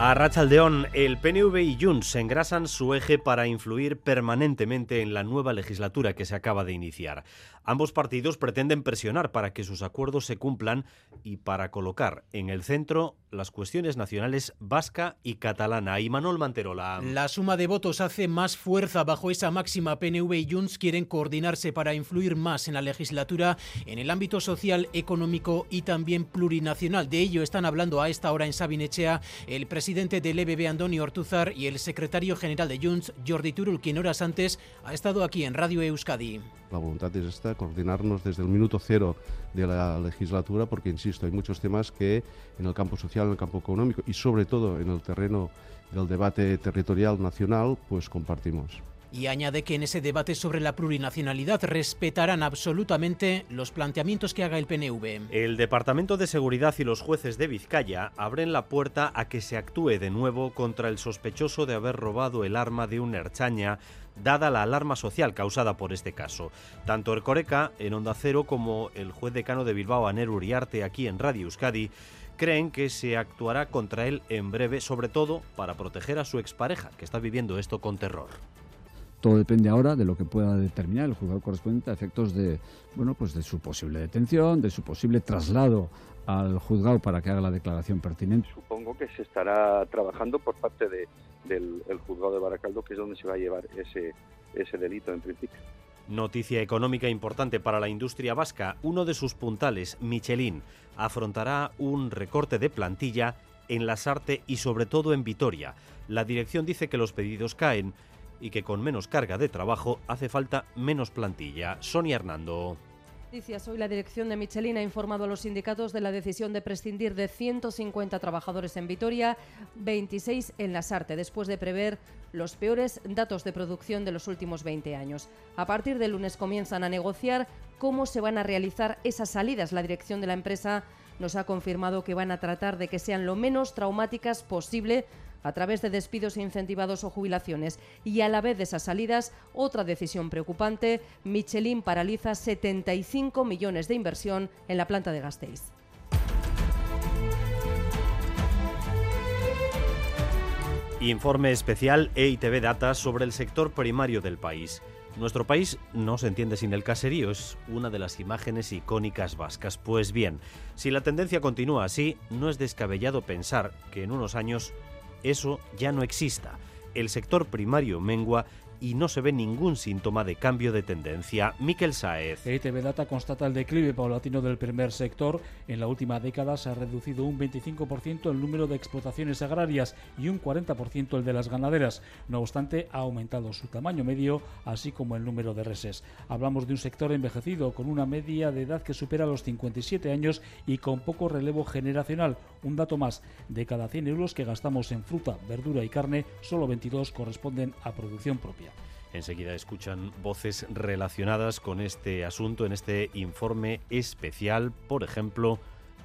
A Rachaldeón, el PNV y Junts engrasan su eje para influir permanentemente en la nueva legislatura que se acaba de iniciar. Ambos partidos pretenden presionar para que sus acuerdos se cumplan y para colocar en el centro las cuestiones nacionales vasca y catalana. Y Manuel Manterola. La suma de votos hace más fuerza bajo esa máxima. PNV y Junts quieren coordinarse para influir más en la legislatura en el ámbito social, económico y también plurinacional. De ello están hablando a esta hora en Sabinechea el presidente del EBB, Andoni Ortuzar, y el secretario general de Junts, Jordi Turul, quien horas antes ha estado aquí en Radio Euskadi. La voluntad es esta, coordinarnos desde el minuto cero de la legislatura, porque, insisto, hay muchos temas que en el campo social, en el campo económico y sobre todo en el terreno del debate territorial nacional, pues compartimos. Y añade que en ese debate sobre la plurinacionalidad respetarán absolutamente los planteamientos que haga el PNV. El Departamento de Seguridad y los jueces de Vizcaya abren la puerta a que se actúe de nuevo contra el sospechoso de haber robado el arma de un herchaña dada la alarma social causada por este caso. Tanto el Coreca, en Onda Cero, como el juez decano de Bilbao, Aner Uriarte, aquí en Radio Euskadi, creen que se actuará contra él en breve, sobre todo para proteger a su expareja, que está viviendo esto con terror. Todo depende ahora de lo que pueda determinar el juzgado correspondiente a efectos de, bueno, pues de su posible detención, de su posible traslado al juzgado para que haga la declaración pertinente. Supongo que se estará trabajando por parte de, del juzgado de Baracaldo, que es donde se va a llevar ese, ese delito en principio. Noticia económica importante para la industria vasca. Uno de sus puntales, Michelin, afrontará un recorte de plantilla en Lasarte y sobre todo en Vitoria. La dirección dice que los pedidos caen y que con menos carga de trabajo hace falta menos plantilla. Sonia Hernando. Hoy la dirección de Michelin ha informado a los sindicatos de la decisión de prescindir de 150 trabajadores en Vitoria, 26 en Lasarte, después de prever los peores datos de producción de los últimos 20 años. A partir del lunes comienzan a negociar cómo se van a realizar esas salidas. La dirección de la empresa nos ha confirmado que van a tratar de que sean lo menos traumáticas posible a través de despidos incentivados o jubilaciones. Y a la vez de esas salidas, otra decisión preocupante, Michelin paraliza 75 millones de inversión en la planta de Gasteiz. Informe especial EITB Data sobre el sector primario del país. Nuestro país no se entiende sin el caserío, es una de las imágenes icónicas vascas. Pues bien, si la tendencia continúa así, no es descabellado pensar que en unos años eso ya no exista. El sector primario mengua y no se ve ningún síntoma de cambio de tendencia. Miquel Saez. EITB Data constata el declive paulatino del primer sector. En la última década se ha reducido un 25% el número de explotaciones agrarias y un 40% el de las ganaderas. No obstante, ha aumentado su tamaño medio, así como el número de reses. Hablamos de un sector envejecido, con una media de edad que supera los 57 años y con poco relevo generacional. Un dato más, de cada 100 euros que gastamos en fruta, verdura y carne, solo 22 corresponden a producción propia. Enseguida escuchan voces relacionadas con este asunto en este informe especial, por ejemplo,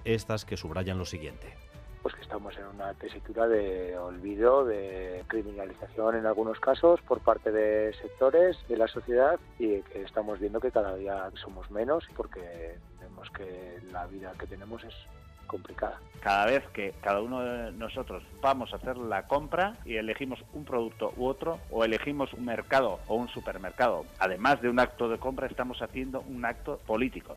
estas que subrayan lo siguiente. Pues que estamos en una tesitura de olvido, de criminalización en algunos casos por parte de sectores de la sociedad y que estamos viendo que cada día somos menos porque vemos que la vida que tenemos es complicada. Cada vez que cada uno de nosotros vamos a hacer la compra y elegimos un producto u otro, o elegimos un mercado o un supermercado, además de un acto de compra, estamos haciendo un acto político.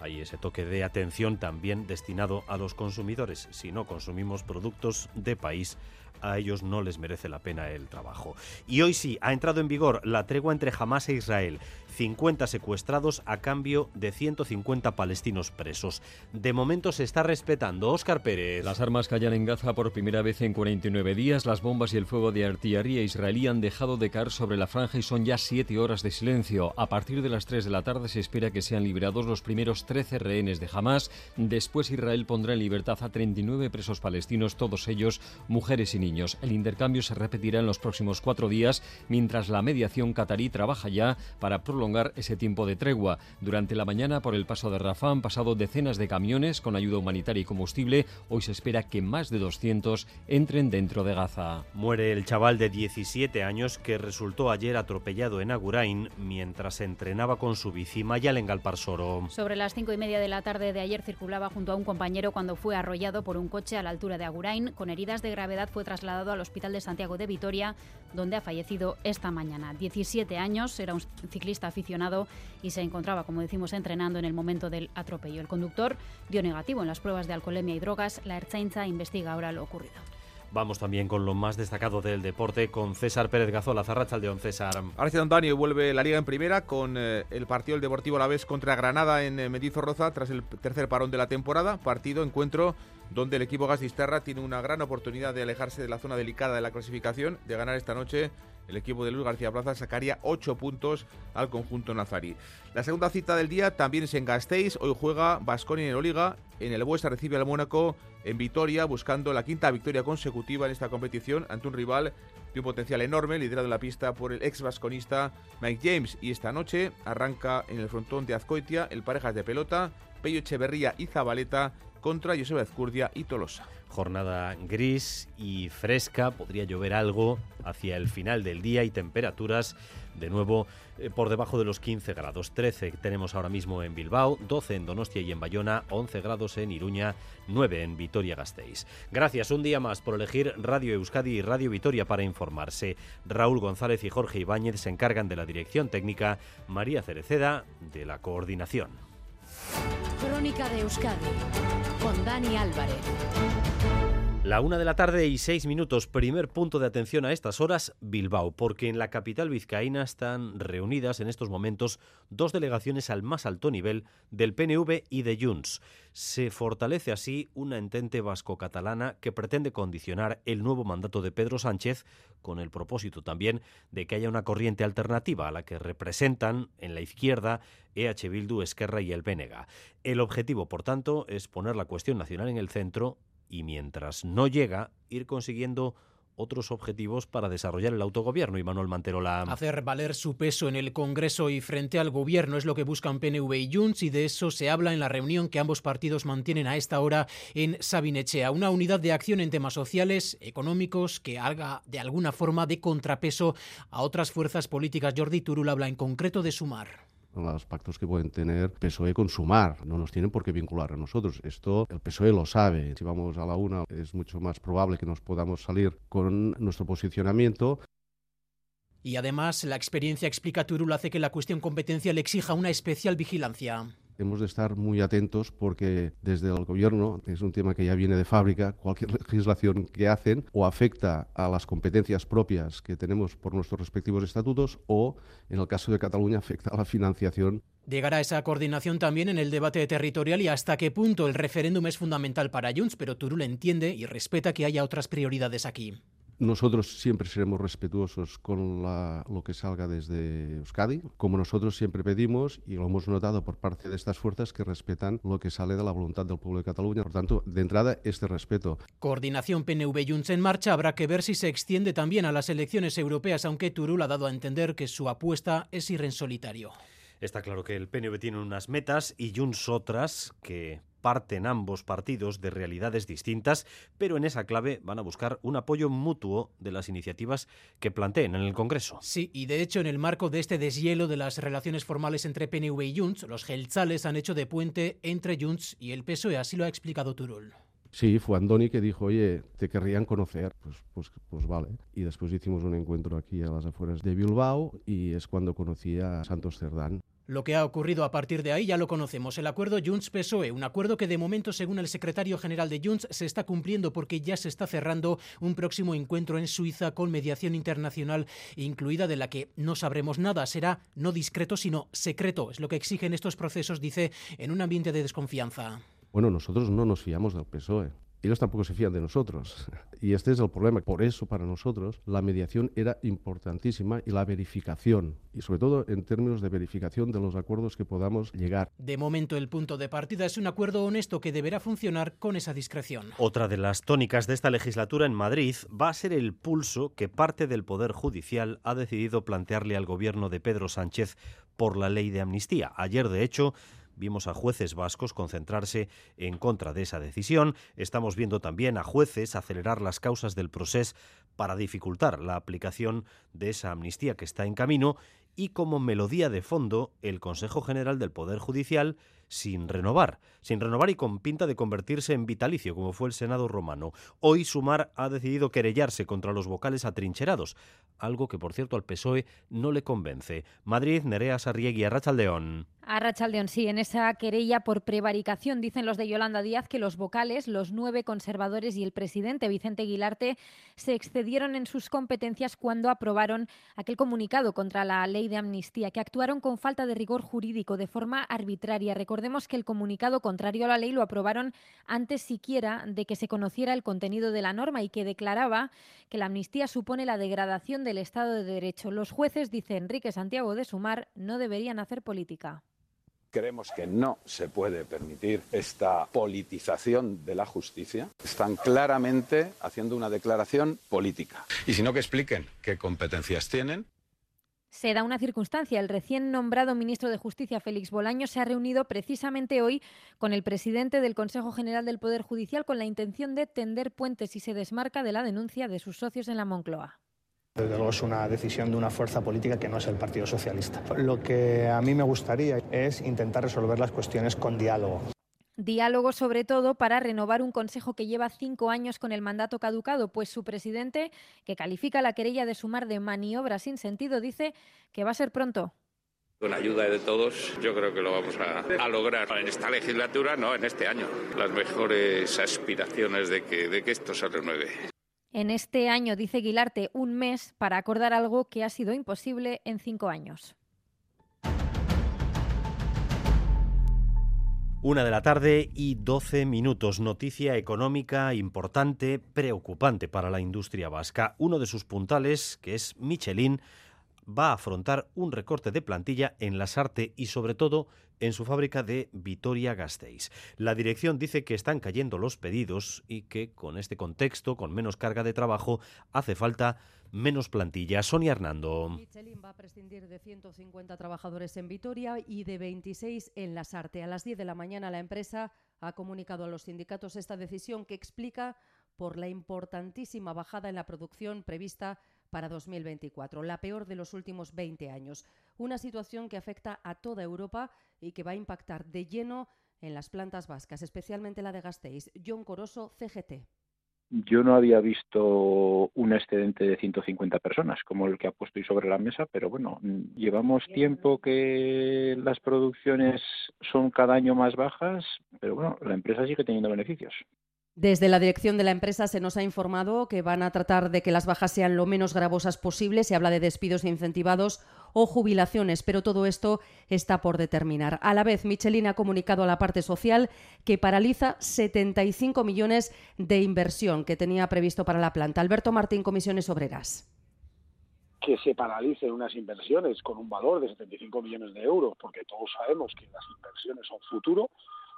Hay ese toque de atención también destinado a los consumidores. Si no consumimos productos de país, a ellos no les merece la pena el trabajo. Y hoy sí, ha entrado en vigor la tregua entre Hamas e Israel. 50 secuestrados a cambio de 150 palestinos presos. De momento se está respetando. Óscar Pérez. Las armas callan en Gaza por primera vez en 49 días. Las bombas y el fuego de artillería israelí han dejado de caer sobre la franja y son ya 7 horas de silencio. A partir de las 3 de la tarde se espera que sean liberados los primeros 13 rehenes de Hamas. Después Israel pondrá en libertad a 39 presos palestinos, todos ellos mujeres y niños. El intercambio se repetirá en los próximos cuatro días, mientras la mediación catarí trabaja ya para prolongar prolongar ese tiempo de tregua. Durante la mañana, por el paso de Rafah, han pasado decenas de camiones con ayuda humanitaria y combustible. Hoy se espera que más de 200 entren dentro de Gaza. Muere el chaval de 17 años que resultó ayer atropellado en Agurain mientras entrenaba con su bici Mayal en Galparsoro. Sobre las cinco y media de la tarde de ayer circulaba junto a un compañero cuando fue arrollado por un coche a la altura de Agurain. Con heridas de gravedad fue trasladado al Hospital de Santiago de Vitoria, donde ha fallecido esta mañana. 17 años, era un ciclista aficionado y se encontraba, como decimos, entrenando en el momento del atropello. El conductor dio negativo en las pruebas de alcoholemia y drogas. La Ertzaintza investiga ahora lo ocurrido. Vamos también con lo más destacado del deporte con César Pérez Gazola, Zarracha Aldeón César. Gracias Antonio, vuelve la Liga en primera con eh, el partido del Deportivo Alavés contra Granada en eh, Mendizorroza tras el tercer parón de la temporada, partido, encuentro donde el equipo Gasisterra tiene una gran oportunidad de alejarse de la zona delicada de la clasificación, de ganar esta noche el equipo de Luis García Plaza sacaría 8 puntos al conjunto nazarí. La segunda cita del día también es en Gasteiz. Hoy juega Basconia en Oliga. En el Buesa recibe al Mónaco en Vitoria, buscando la quinta victoria consecutiva en esta competición ante un rival de un potencial enorme, liderado en la pista por el ex vasconista Mike James. Y esta noche arranca en el frontón de Azcoitia el parejas de pelota, Pello Echeverría y Zabaleta contra Joseba Ezcurdia y Tolosa. Jornada gris y fresca, podría llover algo hacia el final del día y temperaturas de nuevo eh, por debajo de los 15 grados. 13 tenemos ahora mismo en Bilbao, 12 en Donostia y en Bayona, 11 grados en Iruña, 9 en Vitoria-Gasteiz. Gracias un día más por elegir Radio Euskadi y Radio Vitoria para informarse. Raúl González y Jorge Ibáñez se encargan de la dirección técnica, María Cereceda de la coordinación. Crónica de Euskadi con Dani Álvarez. La una de la tarde y seis minutos, primer punto de atención a estas horas, Bilbao, porque en la capital vizcaína están reunidas en estos momentos dos delegaciones al más alto nivel del PNV y de Junts. Se fortalece así una entente vasco-catalana que pretende condicionar el nuevo mandato de Pedro Sánchez con el propósito también de que haya una corriente alternativa a la que representan en la izquierda EH Bildu, Esquerra y el Bénega. El objetivo, por tanto, es poner la cuestión nacional en el centro y mientras no llega, ir consiguiendo otros objetivos para desarrollar el autogobierno. Y Manuel Manterola. Hacer valer su peso en el Congreso y frente al gobierno es lo que buscan PNV y Junts y de eso se habla en la reunión que ambos partidos mantienen a esta hora en Sabinechea. Una unidad de acción en temas sociales, económicos, que haga de alguna forma de contrapeso a otras fuerzas políticas. Jordi Turul habla en concreto de sumar los pactos que pueden tener PSOE con Sumar. No nos tienen por qué vincular a nosotros. Esto el PSOE lo sabe. Si vamos a la una es mucho más probable que nos podamos salir con nuestro posicionamiento. Y además la experiencia explica Turul hace que la cuestión competencial exija una especial vigilancia. Hemos de estar muy atentos porque desde el gobierno, es un tema que ya viene de fábrica, cualquier legislación que hacen o afecta a las competencias propias que tenemos por nuestros respectivos estatutos o, en el caso de Cataluña, afecta a la financiación Llegará esa coordinación también en el debate territorial y hasta qué punto el referéndum es fundamental para Junts, pero Turul entiende y respeta que haya otras prioridades aquí. Nosotros siempre seremos respetuosos con lo que salga desde Euskadi, como nosotros siempre pedimos y lo hemos notado por parte de estas fuerzas que respetan lo que sale de la voluntad del pueblo de Cataluña. Por tanto, de entrada, este respeto. Coordinación PNV-Junts en marcha. Habrá que ver si se extiende también a las elecciones europeas, aunque Turul ha dado a entender que su apuesta es ir en solitario. Está claro que el PNV tiene unas metas y Junts otras que parten ambos partidos de realidades distintas, pero en esa clave van a buscar un apoyo mutuo de las iniciativas que planteen en el Congreso. Sí, y de hecho en el marco de este deshielo de las relaciones formales entre PNV y Junts, los gelzales han hecho de puente entre Junts y el PSOE, así lo ha explicado Turul. Sí, fue Andoni que dijo, oye, te querrían conocer. Pues, pues, pues vale. Y después hicimos un encuentro aquí a las afueras de Bilbao y es cuando conocí a Santos Cerdán. Lo que ha ocurrido a partir de ahí ya lo conocemos. El acuerdo Junts-PSOE, un acuerdo que de momento, según el secretario general de Junts, se está cumpliendo porque ya se está cerrando un próximo encuentro en Suiza con mediación internacional incluida de la que no sabremos nada. Será no discreto, sino secreto. Es lo que exigen estos procesos, dice, en un ambiente de desconfianza. Bueno, nosotros no nos fiamos del PSOE ellos tampoco se fían de nosotros. Y este es el problema. Por eso, para nosotros, la mediación era importantísima y la verificación, y sobre todo en términos de verificación de los acuerdos que podamos llegar. De momento, el punto de partida es un acuerdo honesto que deberá funcionar con esa discreción. Otra de las tónicas de esta legislatura en Madrid va a ser el pulso que parte del Poder Judicial ha decidido plantearle al gobierno de Pedro Sánchez por la ley de amnistía. Ayer, de hecho, Vimos a jueces vascos concentrarse en contra de esa decisión. Estamos viendo también a jueces acelerar las causas del proceso para dificultar la aplicación de esa amnistía que está en camino y como melodía de fondo el Consejo General del Poder Judicial sin renovar, sin renovar y con pinta de convertirse en vitalicio, como fue el Senado romano. Hoy Sumar ha decidido querellarse contra los vocales atrincherados, algo que por cierto al PSOE no le convence. Madrid, Nerea Sarriegui, Arrachaldeón. A Rachaldeón, sí, en esa querella por prevaricación dicen los de Yolanda Díaz que los vocales, los nueve conservadores y el presidente Vicente Guilarte se excedieron en sus competencias cuando aprobaron aquel comunicado contra la ley de amnistía, que actuaron con falta de rigor jurídico de forma arbitraria. Recordemos que el comunicado contrario a la ley lo aprobaron antes siquiera de que se conociera el contenido de la norma y que declaraba que la amnistía supone la degradación del Estado de Derecho. Los jueces, dice Enrique Santiago de Sumar, no deberían hacer política. Creemos que no se puede permitir esta politización de la justicia. Están claramente haciendo una declaración política. Y si no, que expliquen qué competencias tienen. Se da una circunstancia. El recién nombrado ministro de Justicia, Félix Bolaño, se ha reunido precisamente hoy con el presidente del Consejo General del Poder Judicial con la intención de tender puentes y se desmarca de la denuncia de sus socios en la Moncloa. Desde luego es una decisión de una fuerza política que no es el Partido Socialista. Lo que a mí me gustaría es intentar resolver las cuestiones con diálogo. Diálogo sobre todo para renovar un consejo que lleva cinco años con el mandato caducado, pues su presidente, que califica la querella de sumar de maniobra sin sentido, dice que va a ser pronto. Con ayuda de todos, yo creo que lo vamos a, lograr en esta legislatura, no en este año. Las mejores aspiraciones de que, de que esto se renueve en este año, dice Guilarte, un mes para acordar algo que ha sido imposible en cinco años. Una de la tarde y doce minutos. Noticia económica importante, preocupante para la industria vasca. Uno de sus puntales, que es Michelin, va a afrontar un recorte de plantilla en las Arte y sobre todo en su fábrica de Vitoria-Gasteiz. La dirección dice que están cayendo los pedidos y que con este contexto, con menos carga de trabajo, hace falta menos plantilla. Sonia Hernando. Michelin va a prescindir de 150 trabajadores en Vitoria y de 26 en Las Arte. A las 10 de la mañana la empresa ha comunicado a los sindicatos esta decisión que explica por la importantísima bajada en la producción prevista para 2024, la peor de los últimos 20 años. Una situación que afecta a toda Europa y que va a impactar de lleno en las plantas vascas, especialmente la de Gasteiz. John Coroso, CGT. Yo no había visto un excedente de 150 personas como el que ha puesto hoy sobre la mesa, pero bueno, llevamos tiempo que las producciones son cada año más bajas, pero bueno, la empresa sigue teniendo beneficios. Desde la dirección de la empresa se nos ha informado que van a tratar de que las bajas sean lo menos gravosas posible. Se habla de despidos incentivados o jubilaciones, pero todo esto está por determinar. A la vez, Michelin ha comunicado a la parte social que paraliza 75 millones de inversión que tenía previsto para la planta. Alberto Martín, Comisiones Obreras que se paralicen unas inversiones con un valor de 75 millones de euros, porque todos sabemos que las inversiones son futuro,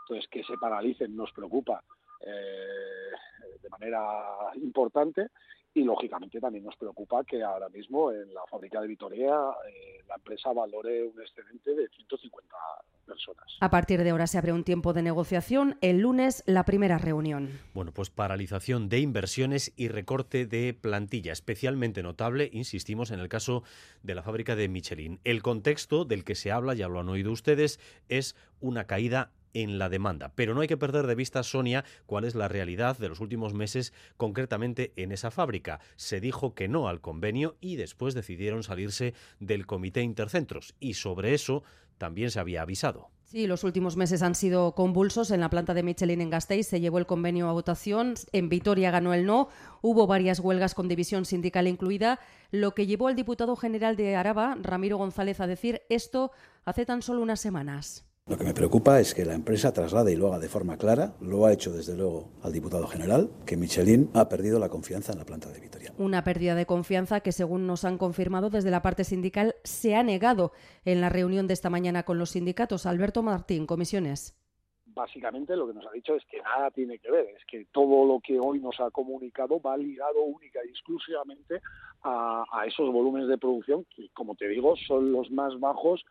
entonces que se paralicen nos preocupa eh, de manera importante y lógicamente también nos preocupa que ahora mismo en la fábrica de Vitoria eh, la empresa valore un excedente de 150 personas. A partir de ahora se abre un tiempo de negociación. El lunes la primera reunión. Bueno, pues paralización de inversiones y recorte de plantilla, especialmente notable, insistimos, en el caso de la fábrica de Michelin. El contexto del que se habla, ya lo han oído ustedes, es una caída en la demanda. Pero no hay que perder de vista, Sonia, cuál es la realidad de los últimos meses concretamente en esa fábrica. Se dijo que no al convenio y después decidieron salirse del comité intercentros. Y sobre eso también se había avisado. Sí, los últimos meses han sido convulsos. En la planta de Michelin en Gasteiz se llevó el convenio a votación. En Vitoria ganó el no. Hubo varias huelgas con división sindical incluida, lo que llevó al diputado general de Araba, Ramiro González, a decir esto hace tan solo unas semanas. Lo que me preocupa es que la empresa traslade y lo haga de forma clara, lo ha hecho desde luego al diputado general, que Michelin ha perdido la confianza en la planta de Vitoria. Una pérdida de confianza que, según nos han confirmado desde la parte sindical, se ha negado en la reunión de esta mañana con los sindicatos. Alberto Martín, comisiones básicamente lo que nos ha dicho es que nada tiene que ver, es que todo lo que hoy nos ha comunicado va ligado única y exclusivamente a, a esos volúmenes de producción que, como te digo, son los más bajos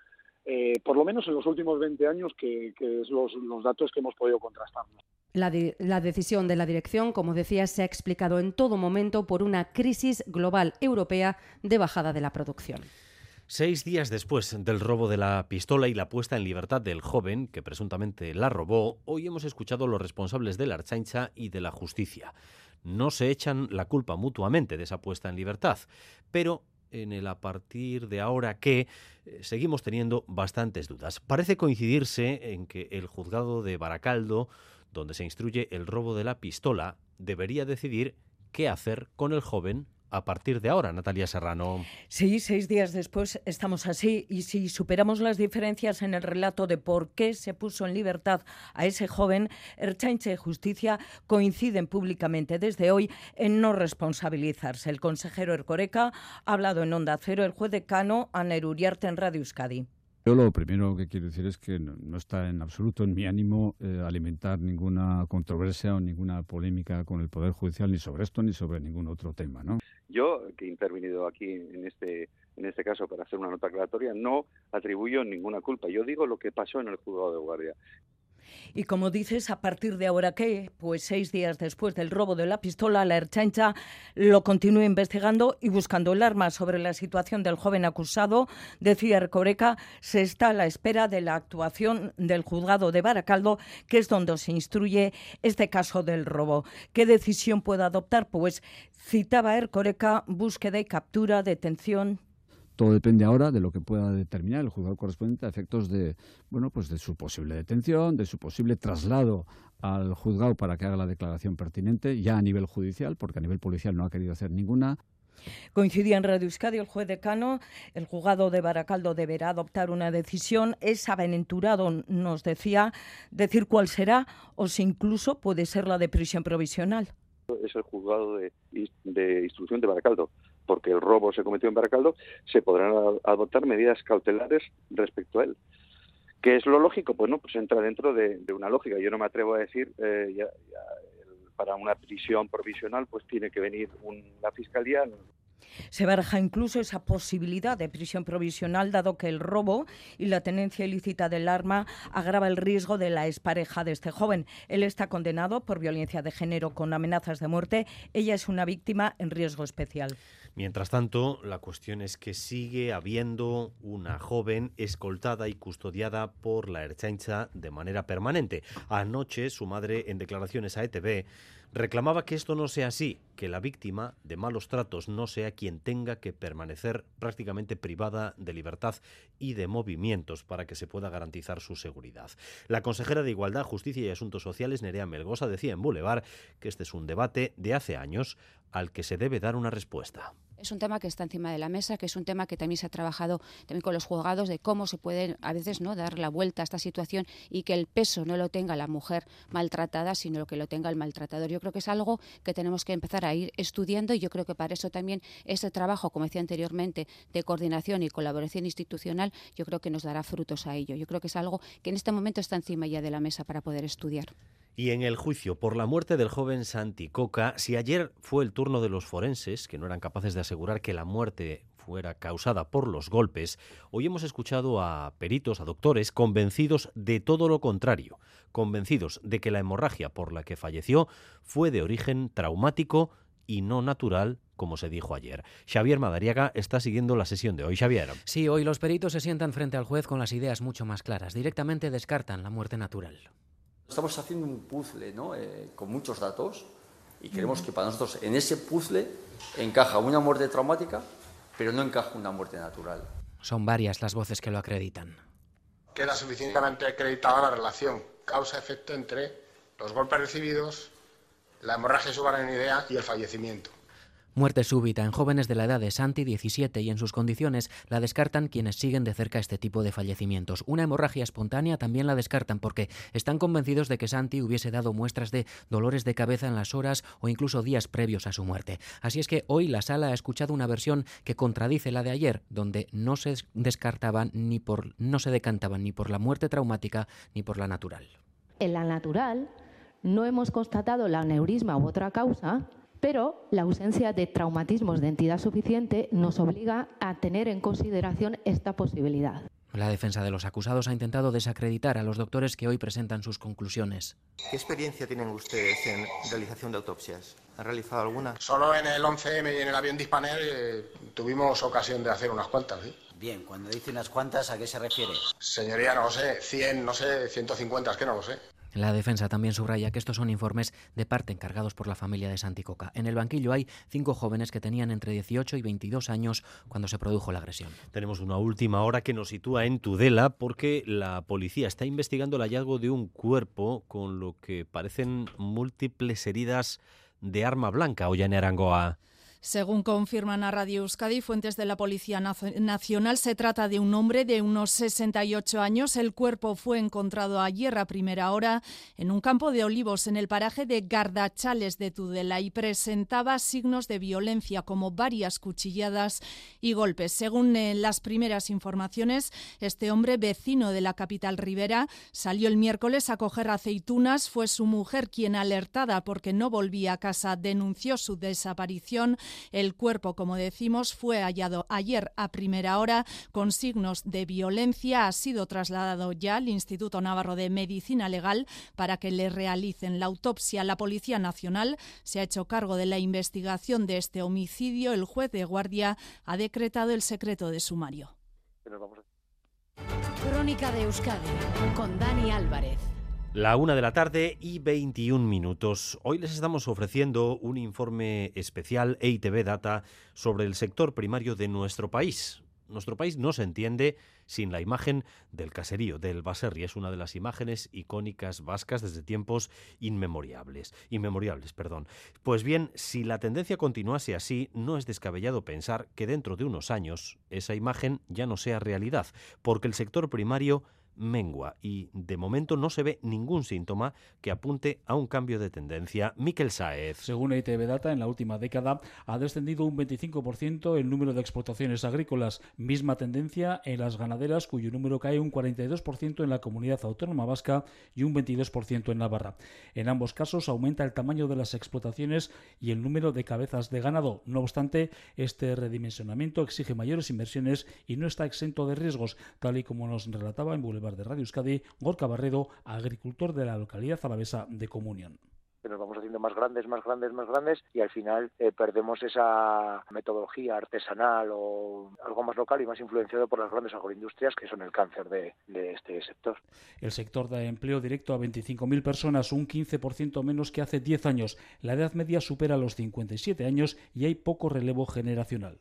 eh, por lo menos en los últimos 20 años, que, que es los, los datos que hemos podido contrastar. La, la, decisión de la dirección, como decía, se ha explicado en todo momento por una crisis global europea de bajada de la producción. Seis días después del robo de la pistola y la puesta en libertad del joven que presuntamente la robó, hoy hemos escuchado a los responsables de la Archancha y de la justicia. No se echan la culpa mutuamente de esa puesta en libertad, pero en el a partir de ahora que eh, seguimos teniendo bastantes dudas. Parece coincidirse en que el juzgado de Baracaldo, donde se instruye el robo de la pistola, debería decidir qué hacer con el joven a partir de ahora, Natalia Serrano. Sí, seis días después estamos así y si superamos las diferencias en el relato de por qué se puso en libertad a ese joven, Erchanche y Justicia coinciden públicamente desde hoy en no responsabilizarse. El consejero Ercoreca ha hablado en Onda Cero, el juez decano Ana Uriarte en Radio Euskadi. Yo lo primero que quiero decir es que no, está en absoluto en mi ánimo eh, alimentar ninguna controversia o ninguna polémica con el Poder Judicial ni sobre esto ni sobre ningún otro tema. ¿no? Yo, que he intervenido aquí en este, en este caso para hacer una nota aclaratoria, no atribuyo ninguna culpa. Yo digo lo que pasó en el juzgado de guardia. Y como dices, a partir de ahora qué, pues seis días después del robo de la pistola, la Erchancha lo continúa investigando y buscando el arma sobre la situación del joven acusado. Decía Ercoreca, se está a la espera de la actuación del juzgado de Baracaldo, que es donde se instruye este caso del robo. ¿Qué decisión puede adoptar? Pues citaba Ercoreca búsqueda y captura, detención, todo depende ahora de lo que pueda determinar el juzgado correspondiente a efectos de, bueno, pues de su posible detención, de su posible traslado al juzgado para que haga la declaración pertinente, ya a nivel judicial, porque a nivel policial no ha querido hacer ninguna. Coincidía en Radio Euskadi el juez decano. El juzgado de Baracaldo deberá adoptar una decisión. Es aventurado, nos decía, decir cuál será o si incluso puede ser la de prisión provisional. Es el juzgado de, de instrucción de Baracaldo porque el robo se cometió en Baracaldo, se podrán adoptar medidas cautelares respecto a él. ¿Qué es lo lógico? Pues no, pues entra dentro de, una lógica. Yo no me atrevo a decir, eh, ya, para una prisión provisional, pues tiene que venir un, la fiscalía, se baraja incluso esa posibilidad de prisión provisional, dado que el robo y la tenencia ilícita del arma agrava el riesgo de la expareja de este joven. Él está condenado por violencia de género con amenazas de muerte. Ella es una víctima en riesgo especial. Mientras tanto, la cuestión es que sigue habiendo una joven escoltada y custodiada por la Erchancha de manera permanente. Anoche, su madre, en declaraciones a ETV, reclamaba que esto no sea así, que la víctima de malos tratos no sea quien tenga que permanecer prácticamente privada de libertad y de movimientos para que se pueda garantizar su seguridad. La consejera de Igualdad, Justicia y Asuntos Sociales, Nerea Melgosa, decía en Boulevard que este es un debate de hace años al que se debe dar una respuesta. Es un tema que está encima de la mesa, que es un tema que también se ha trabajado también con los juzgados de cómo se puede a veces no dar la vuelta a esta situación y que el peso no lo tenga la mujer maltratada, sino que lo tenga el maltratador. Yo creo que es algo que tenemos que empezar a ir estudiando y yo creo que para eso también ese trabajo, como decía anteriormente, de coordinación y colaboración institucional, yo creo que nos dará frutos a ello. Yo creo que es algo que en este momento está encima ya de la mesa para poder estudiar. Y en el juicio por la muerte del joven Santi Coca, si ayer fue el turno de los forenses, que no eran capaces de asegurar que la muerte fuera causada por los golpes, hoy hemos escuchado a peritos, a doctores, convencidos de todo lo contrario, convencidos de que la hemorragia por la que falleció fue de origen traumático y no natural como se dijo ayer. Xavier Madariaga está siguiendo la sesión de hoy. Xavier. Sí, hoy los peritos se sientan frente al juez con las ideas mucho más claras. Directamente descartan la muerte natural. Estamos haciendo un puzzle ¿no? Eh, con muchos datos y creemos que para nosotros en ese puzzle encaja una muerte traumática, pero no encaja una muerte natural. Son varias las voces que lo acreditan. Queda suficientemente acreditada la relación causa-efecto entre los golpes recibidos, la hemorragia subaracnoidea y el fallecimiento. Muerte súbita en jóvenes de la edad de Santi, 17, y en sus condiciones la descartan quienes siguen de cerca este tipo de fallecimientos. Una hemorragia espontánea también la descartan porque están convencidos de que Santi hubiese dado muestras de dolores de cabeza en las horas o incluso días previos a su muerte. Así es que hoy la sala ha escuchado una versión que contradice la de ayer, donde no se descartaban ni por no se decantaban ni por la muerte traumática ni por la natural. En la natural no hemos constatado la aneurisma u otra causa pero la ausencia de traumatismos de entidad suficiente nos obliga a tener en consideración esta posibilidad. La defensa de los acusados ha intentado desacreditar a los doctores que hoy presentan sus conclusiones. ¿Qué experiencia tienen ustedes en realización de autopsias? ¿Han realizado alguna? Solo en el 11M y en el avión Dispaner eh, tuvimos ocasión de hacer unas cuantas, ¿sí? Bien, cuando dice unas cuantas, ¿a qué se refiere? Señoría, no lo sé, 100, no sé, 150, es que no lo sé. La defensa también subraya que estos son informes de parte encargados por la familia de Santicoca. En el banquillo hay cinco jóvenes que tenían entre 18 y 22 años cuando se produjo la agresión. Tenemos una última hora que nos sitúa en Tudela porque la policía está investigando el hallazgo de un cuerpo con lo que parecen múltiples heridas de arma blanca. en Arangoa. Según confirman a Radio Euskadi, fuentes de la Policía Nacional, se trata de un hombre de unos 68 años. El cuerpo fue encontrado ayer a primera hora en un campo de olivos en el paraje de Gardachales de Tudela y presentaba signos de violencia como varias cuchilladas y golpes. Según eh, las primeras informaciones, este hombre, vecino de la capital ribera, salió el miércoles a coger aceitunas. Fue su mujer quien, alertada porque no volvía a casa, denunció su desaparición el cuerpo, como decimos, fue hallado ayer a primera hora con signos de violencia. Ha sido trasladado ya al Instituto Navarro de Medicina Legal para que le realicen la autopsia. La Policía Nacional se ha hecho cargo de la investigación de este homicidio. El juez de guardia ha decretado el secreto de sumario. Crónica de Euskadi con Dani Álvarez. La una de la tarde y 21 minutos. Hoy les estamos ofreciendo un informe especial EITB Data sobre el sector primario de nuestro país. Nuestro país no se entiende sin la imagen del caserío, del Baserri. Es una de las imágenes icónicas vascas desde tiempos inmemoriales. Inmemoriables, perdón. Pues bien, si la tendencia continuase así, no es descabellado pensar que dentro de unos años esa imagen ya no sea realidad, porque el sector primario mengua y de momento no se ve ningún síntoma que apunte a un cambio de tendencia. Miquel Saez. Según ITV Data, en la última década ha descendido un 25% el número de explotaciones agrícolas, misma tendencia en las ganaderas cuyo número cae un 42% en la comunidad autónoma vasca y un 22% en Navarra. En ambos casos aumenta el tamaño de las explotaciones y el número de cabezas de ganado. No obstante, este redimensionamiento exige mayores inversiones y no está exento de riesgos, tal y como nos relataba en Boulevard de Radio Euskadi, Gorka Barredo, agricultor de la localidad alavesa de Comunión nos vamos haciendo más grandes, más grandes, más grandes y al final eh, perdemos esa metodología artesanal o algo más local y más influenciado por las grandes agroindustrias que son el cáncer de, de este sector. El sector da empleo directo a 25.000 personas, un 15% menos que hace 10 años. La edad media supera los 57 años y hay poco relevo generacional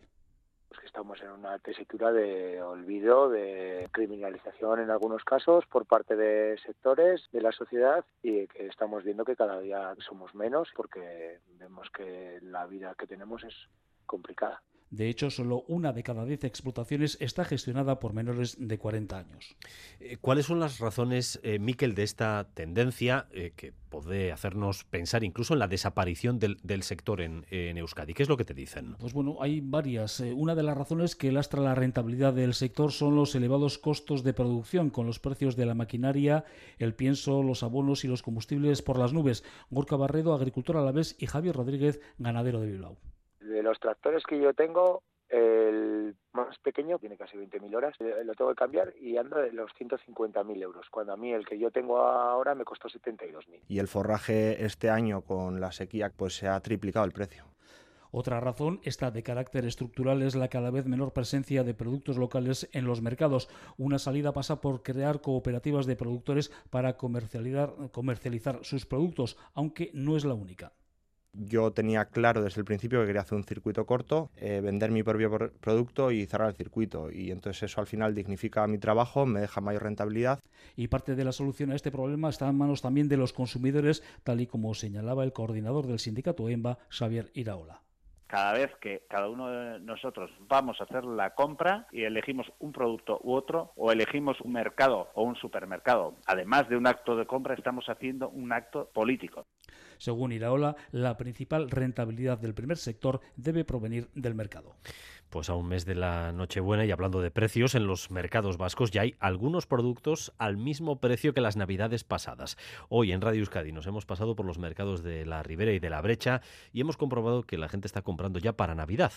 estamos en una tesitura de olvido, de criminalización en algunos casos por parte de sectores de la sociedad y que estamos viendo que cada día somos menos porque vemos que la vida que tenemos es complicada. De hecho, solo una de cada diez explotaciones está gestionada por menores de 40 años. Eh, ¿Cuáles son las razones, eh, Miquel, de esta tendencia eh, que puede hacernos pensar incluso en la desaparición del, sector en, Euskadi? ¿Qué es lo que te dicen? Pues bueno, hay varias. una de las razones que lastra la rentabilidad del sector son los elevados costos de producción, con los precios de la maquinaria, el pienso, los abonos y los combustibles por las nubes. Gorka Barredo, agricultor a la vez, y Javier Rodríguez, ganadero de Bilbao. De los tractores que yo tengo, el más pequeño tiene casi 20.000 horas, eh, lo tengo que cambiar y anda de los 150.000 euros, cuando a mí el que yo tengo ahora me costó 72.000. Y el forraje este año con la sequía pues se ha triplicado el precio. Otra razón, esta de carácter estructural, es la cada vez menor presencia de productos locales en los mercados. Una salida pasa por crear cooperativas de productores para comercializar, comercializar sus productos, aunque no es la única. Yo tenía claro desde el principio que quería hacer un circuito corto, eh, vender mi propio producto y cerrar el circuito. Y entonces eso al final dignifica mi trabajo, me deja mayor rentabilidad. Y parte de la solución a este problema está en manos también de los consumidores, tal y como señalaba el coordinador del sindicato EMBA, Xavier Iraola cada vez que cada uno de nosotros vamos a hacer la compra y elegimos un producto u otro o elegimos un mercado o un supermercado, además de un acto de compra estamos haciendo un acto político. Según Iraola, la principal rentabilidad del primer sector debe provenir del mercado. Pues a un mes de la Nochebuena y hablando de precios, en los mercados vascos ya hay algunos productos al mismo precio que las navidades pasadas. Hoy en Radio Euskadi nos hemos pasado por los mercados de la Ribera y de la Brecha y hemos comprobado que la gente está comprando ya para Navidad.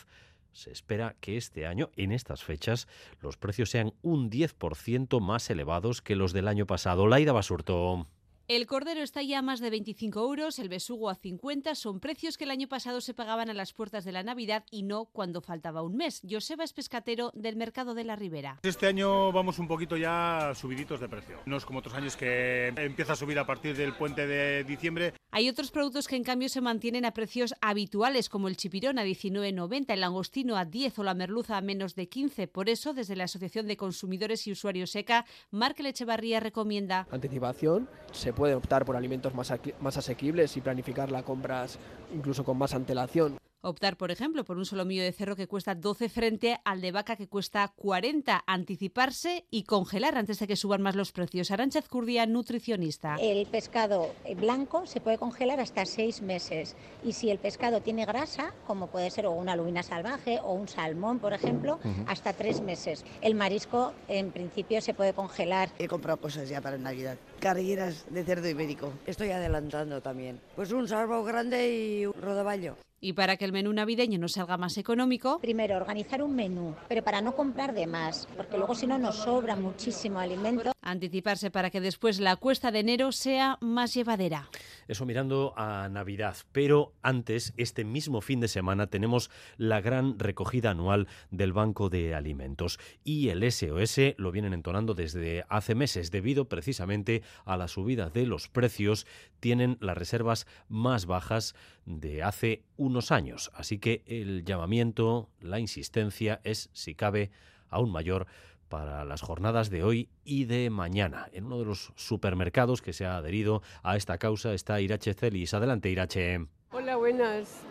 se espera que este año, en estas fechas, los precios sean un 10% más elevados que los del año pasado. Laida Basurto. El cordero está ya a más de 25 euros, el besugo a 50. Son precios que el año pasado se pagaban a las puertas de la Navidad y no cuando faltaba un mes. Joseba es pescatero del mercado de la Ribera. Este año vamos un poquito ya subiditos de precio. No es como otros años que empieza a subir a partir del puente de diciembre. Hay otros productos que en cambio se mantienen a precios habituales, como el chipirón a 19,90, el langostino a 10 o la merluza a menos de 15. Por eso, desde la Asociación de Consumidores y Usuarios SECA, Marc Lechevarría recomienda anticipación, se puede optar por alimentos más, más asequibles y planificar las compras incluso con más antelación. Optar, por ejemplo, por un solomillo de cerro que cuesta 12 frente al de vaca que cuesta 40. Anticiparse y congelar antes de que suban más los precios. Arancha Curdia, nutricionista. El pescado blanco se puede congelar hasta seis meses. Y si el pescado tiene grasa, como puede ser una lubina salvaje o un salmón, por ejemplo, hasta tres meses. El marisco, en principio, se puede congelar. He comprado cosas ya para Navidad. Cargueras de cerdo ibérico. Estoy adelantando también. Pues un salvo grande y un rodaballo. Y para que el menú navideño no salga más económico, primero organizar un menú, pero para no comprar de más, porque luego si no nos sobra muchísimo alimento. Anticiparse para que después la cuesta de enero sea más llevadera. Eso mirando a Navidad, pero antes, este mismo fin de semana, tenemos la gran recogida anual del Banco de Alimentos. Y el SOS lo vienen entonando desde hace meses debido precisamente a la subida de los precios, tienen las reservas más bajas de hace unos años. Así que el llamamiento, la insistencia es, si cabe, aún mayor para las jornadas de hoy y de mañana. En uno de los supermercados que se ha adherido a esta causa está Irache Celis. Adelante, Irache. Hola, buenas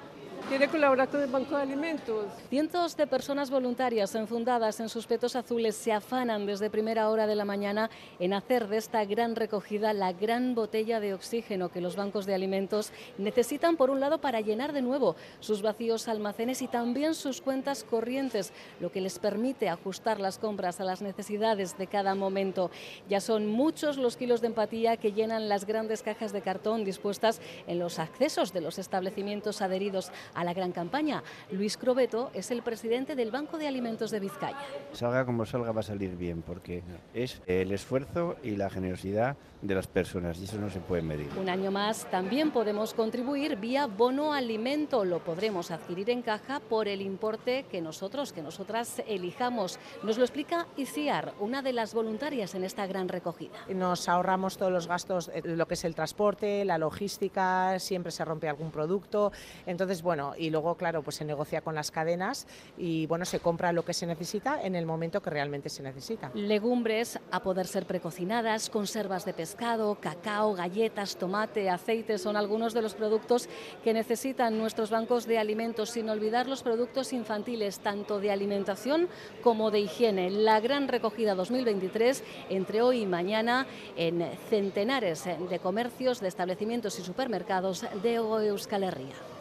quiere colaborar con el Banco de Alimentos. Cientos de personas voluntarias enfundadas en sus petos azules se afanan desde primera hora de la mañana en hacer de esta gran recogida la gran botella de oxígeno que los bancos de alimentos necesitan, por un lado, para llenar de nuevo sus vacíos almacenes y también sus cuentas corrientes, lo que les permite ajustar las compras a las necesidades de cada momento. Ya son muchos los kilos de empatía que llenan las grandes cajas de cartón dispuestas en los accesos de los establecimientos adheridos a la gran campaña. Luis Crobeto es el presidente del Banco de Alimentos de Vizcaya. Salga como salga va a salir bien porque es el esfuerzo y la generosidad de las personas y eso no se puede medir. Un año más también podemos contribuir vía bono alimento. Lo podremos adquirir en caja por el importe que nosotros, que nosotras elijamos. Nos lo explica Iciar, una de las voluntarias en esta gran recogida. Nos ahorramos todos los gastos, eh, lo que es el transporte, la logística, siempre se rompe algún producto. Entonces, bueno, y luego, claro, pues se negocia con las cadenas y, bueno, se compra lo que se necesita en el momento que realmente se necesita. Legumbres a poder ser precocinadas, conservas de pescado, cacao, galletas, tomate, aceite son algunos de los productos que necesitan nuestros bancos de alimentos, sin olvidar los productos infantiles, tanto de alimentación como de higiene. La gran recogida 2023 entre hoy y mañana en centenares de comercios, de establecimientos y supermercados de Euskal Herria.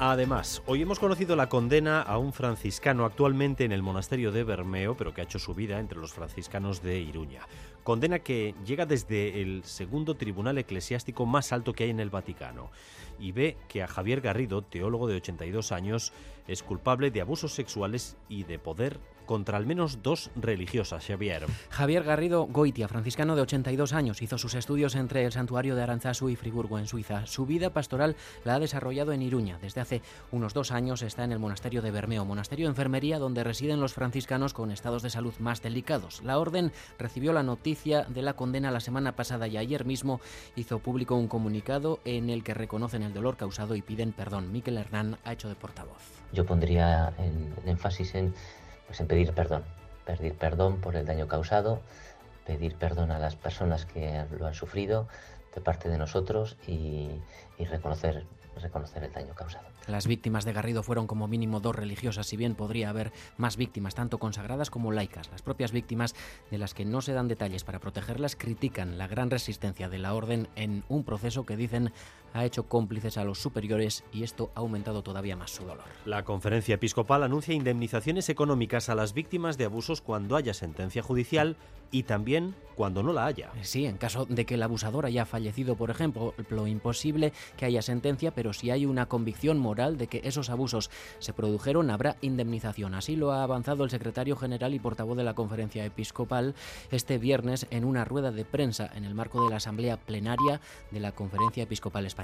Además, hoy hemos conocido la condena a un franciscano actualmente en el monasterio de Bermeo, pero que ha hecho su vida entre los franciscanos de Iruña. Condena que llega desde el segundo tribunal eclesiástico más alto que hay en el Vaticano y ve que a Javier Garrido, teólogo de 82 años, es culpable de abusos sexuales y de poder contra al menos dos religiosas, Xavier. Javier Garrido Goitia, franciscano de 82 años, hizo sus estudios entre el santuario de Aranzazu y Friburgo, en Suiza. Su vida pastoral la ha desarrollado en Iruña. Desde hace unos dos años está en el monasterio de Bermeo, monasterio de enfermería donde residen los franciscanos con estados de salud más delicados. La orden recibió la noticia de la condena la semana pasada y ayer mismo hizo público un comunicado en el que reconocen el dolor causado y piden perdón. Miquel Hernán ha hecho de portavoz. Yo pondría el énfasis en pues en pedir perdón, pedir perdón por el daño causado, pedir perdón a las personas que lo han sufrido de parte de nosotros y, y reconocer, reconocer el daño causado. Las víctimas de Garrido fueron como mínimo dos religiosas, si bien podría haber más víctimas, tanto consagradas como laicas. Las propias víctimas, de las que no se dan detalles para protegerlas, critican la gran resistencia de la orden en un proceso que dicen ha hecho cómplices a los superiores y esto ha aumentado todavía más su dolor. La conferencia episcopal anuncia indemnizaciones económicas a las víctimas de abusos cuando haya sentencia judicial y también cuando no la haya. Sí, en caso de que el abusador haya fallecido, por ejemplo, lo imposible que haya sentencia, pero si hay una convicción moral de que esos abusos se produjeron, habrá indemnización. Así lo ha avanzado el secretario general y portavoz de la conferencia episcopal este viernes en una rueda de prensa en el marco de la asamblea plenaria de la conferencia episcopal española.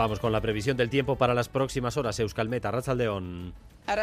Vamos con la previsión del tiempo para las próximas horas. Euskalmeta, Rachaldeón. A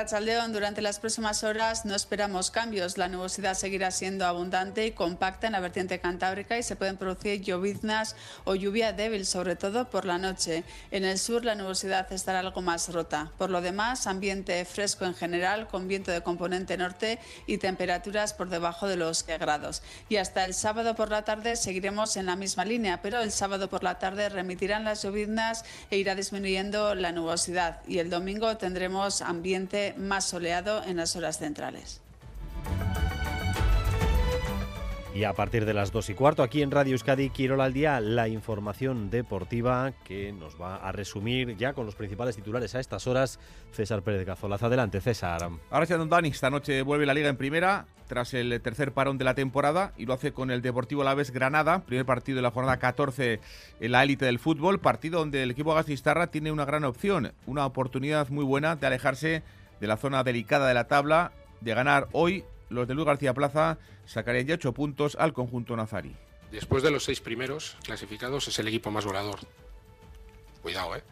durante las próximas horas no esperamos cambios. La nubosidad seguirá siendo abundante y compacta en la vertiente cantábrica y se pueden producir lloviznas o lluvia débil, sobre todo por la noche. En el sur la nubosidad estará algo más rota. Por lo demás, ambiente fresco en general, con viento de componente norte y temperaturas por debajo de los grados. Y hasta el sábado por la tarde seguiremos en la misma línea, pero el sábado por la tarde remitirán las lloviznas e irá disminuyendo la nubosidad. Y el domingo tendremos ambiente más soleado en las horas centrales. Y a partir de las 2 y cuarto, aquí en Radio Euskadi, Quirola al Día, la información deportiva que nos va a resumir ya con los principales titulares a estas horas, César Pérez Cazolaz. Adelante, César. Ahora Don Dani, esta noche vuelve la Liga en primera tras el tercer parón de la temporada y lo hace con el Deportivo Laves Granada, primer partido de la jornada 14 en la élite del fútbol, partido donde el equipo Gastistarra tiene una gran opción, una oportunidad muy buena de alejarse de la zona delicada de la tabla, de ganar hoy, los de Luis García Plaza sacarían ya ocho puntos al conjunto nazarí. Después de los seis primeros clasificados es el equipo más volador. Cuidado, ¿eh?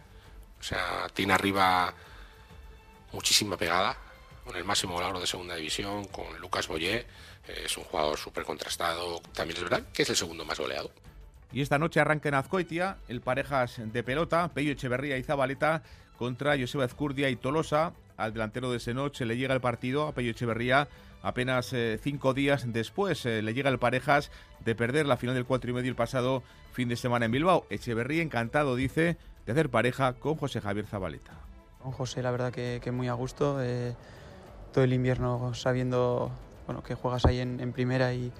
O sea, tiene arriba muchísima pegada, con el máximo volador de segunda división, con Lucas Boyé, es un jugador súper contrastado, también es verdad que es el segundo más goleado. Y esta noche arranca en Azcoitia el parejas de pelota, Pello Echeverría y Zabaleta contra Joseba Ezcurdia y Tolosa. Al delantero de Senoch le llega el partido a Pello Echeverría apenas eh, cinco días después. Eh, le llega el parejas de perder la final del cuatro y medio el pasado fin de semana en Bilbao. Echeverría encantado, dice, de hacer pareja con José Javier Zabaleta. Con José, la verdad que, muy a gusto. Eh, todo el invierno sabiendo bueno, que juegas ahí en, primera y,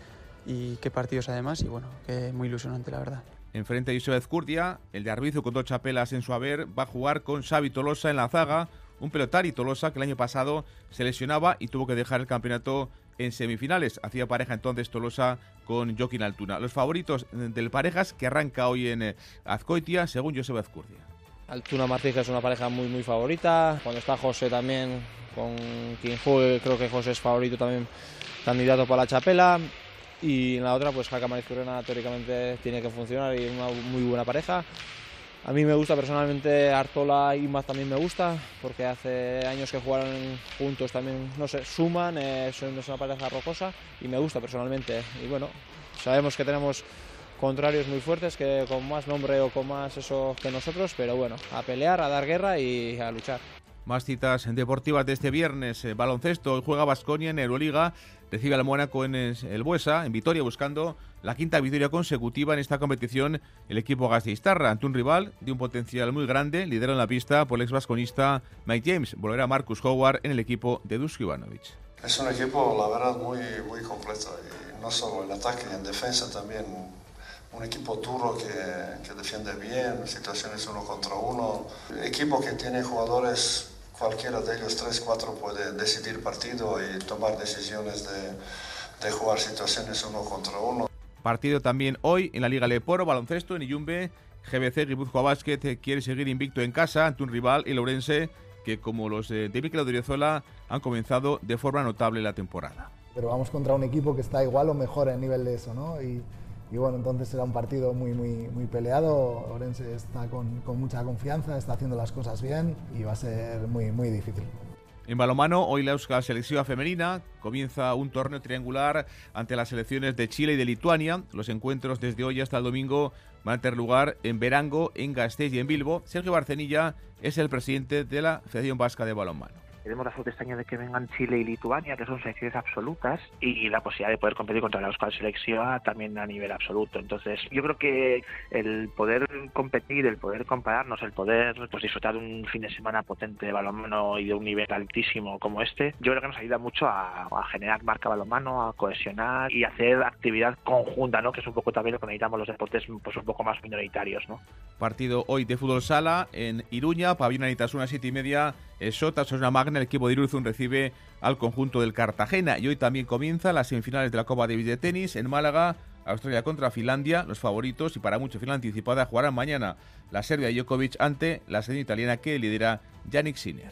y qué partidos además. Y bueno, que muy ilusionante, la verdad. Enfrente a Josep Ezcurdia, el de Arbizu con dos chapelas en su haber, va a jugar con Xavi Tolosa en la zaga, un pelotari Tolosa que el año pasado se lesionaba y tuvo que dejar el campeonato en semifinales. Hacía pareja entonces Tolosa con Joaquín Altuna. Los favoritos del parejas que arranca hoy en eh, Azcoitia, según Joseba Azcurdia. Altuna Martínez es una pareja muy muy favorita. Cuando está José también, con quien juegue, creo que José es favorito también, candidato para la chapela. Y en la otra, pues Jaca Marizurena teóricamente tiene que funcionar y una muy buena pareja. A mí me gusta personalmente Artola y Imaz también me gusta, porque hace años que jugaron juntos también, no sé, suman, eh, son una pareja rocosa y me gusta personalmente. Y bueno, sabemos que tenemos contrarios muy fuertes, que con más nombre o con más eso que nosotros, pero bueno, a pelear, a dar guerra y a luchar. Más citas deportivas de este viernes. Eh, baloncesto, juega Basconia en Euroliga, recibe al Mónaco en el Buesa, en Vitoria, buscando la quinta victoria consecutiva en esta competición. El equipo Istarra, ante un rival de un potencial muy grande, lidera en la pista por el ex vasconista Mike James. Volverá Marcus Howard en el equipo de Dusko Ivanovic. Es un equipo, la verdad, muy, muy completo. Y no solo en ataque, en defensa también. Un equipo duro que, que defiende bien, situaciones uno contra uno. Equipo que tiene jugadores cualquiera de ellos, tres, cuatro, puede decidir partido y tomar decisiones de, de jugar situaciones uno contra uno. Partido también hoy en la Liga Leporo, baloncesto en Iyumbe, GBC Guipúzcoa Basket quiere seguir invicto en casa ante un rival, el Ourense, que como los de Mikel Odriozola han comenzado de forma notable la temporada. Pero vamos contra un equipo que está igual o mejor a nivel de eso, ¿no? Y, y bueno, entonces será un partido muy, muy, muy peleado. Orense está con, con, mucha confianza, está haciendo las cosas bien y va a ser muy, muy difícil. En balomano, hoy la Euskal Selección Femenina comienza un torneo triangular ante las selecciones de Chile y de Lituania. Los encuentros desde hoy hasta el domingo van a tener lugar en Verango, en Gasteiz y en Bilbo. Sergio Barcenilla es el presidente de la Federación Vasca de Balonmano. Tenemos la suerte este año de que vengan Chile y Lituania, que son selecciones absolutas, y la posibilidad de poder competir contra la Euskal Selección también a nivel absoluto. Entonces, yo creo que el poder competir, el poder compararnos, el poder pues, disfrutar de un fin de semana potente de balonmano y de un nivel altísimo como este, yo creo que nos ayuda mucho a, generar marca balonmano, a cohesionar y hacer actividad conjunta, ¿no? que es un poco también lo que necesitamos los deportes pues, un poco más minoritarios. ¿no? Partido hoy de fútbol sala en Iruña, pabellón una siete y media, Sota, una Magna, el equipo de Iruzun recibe al conjunto del Cartagena y hoy también comienza las semifinales de la Copa Davis de tenis en Málaga, Australia contra Finlandia, los favoritos y para mucho final anticipada jugarán mañana la Serbia Djokovic ante la serie italiana que lidera Yannick Sinner.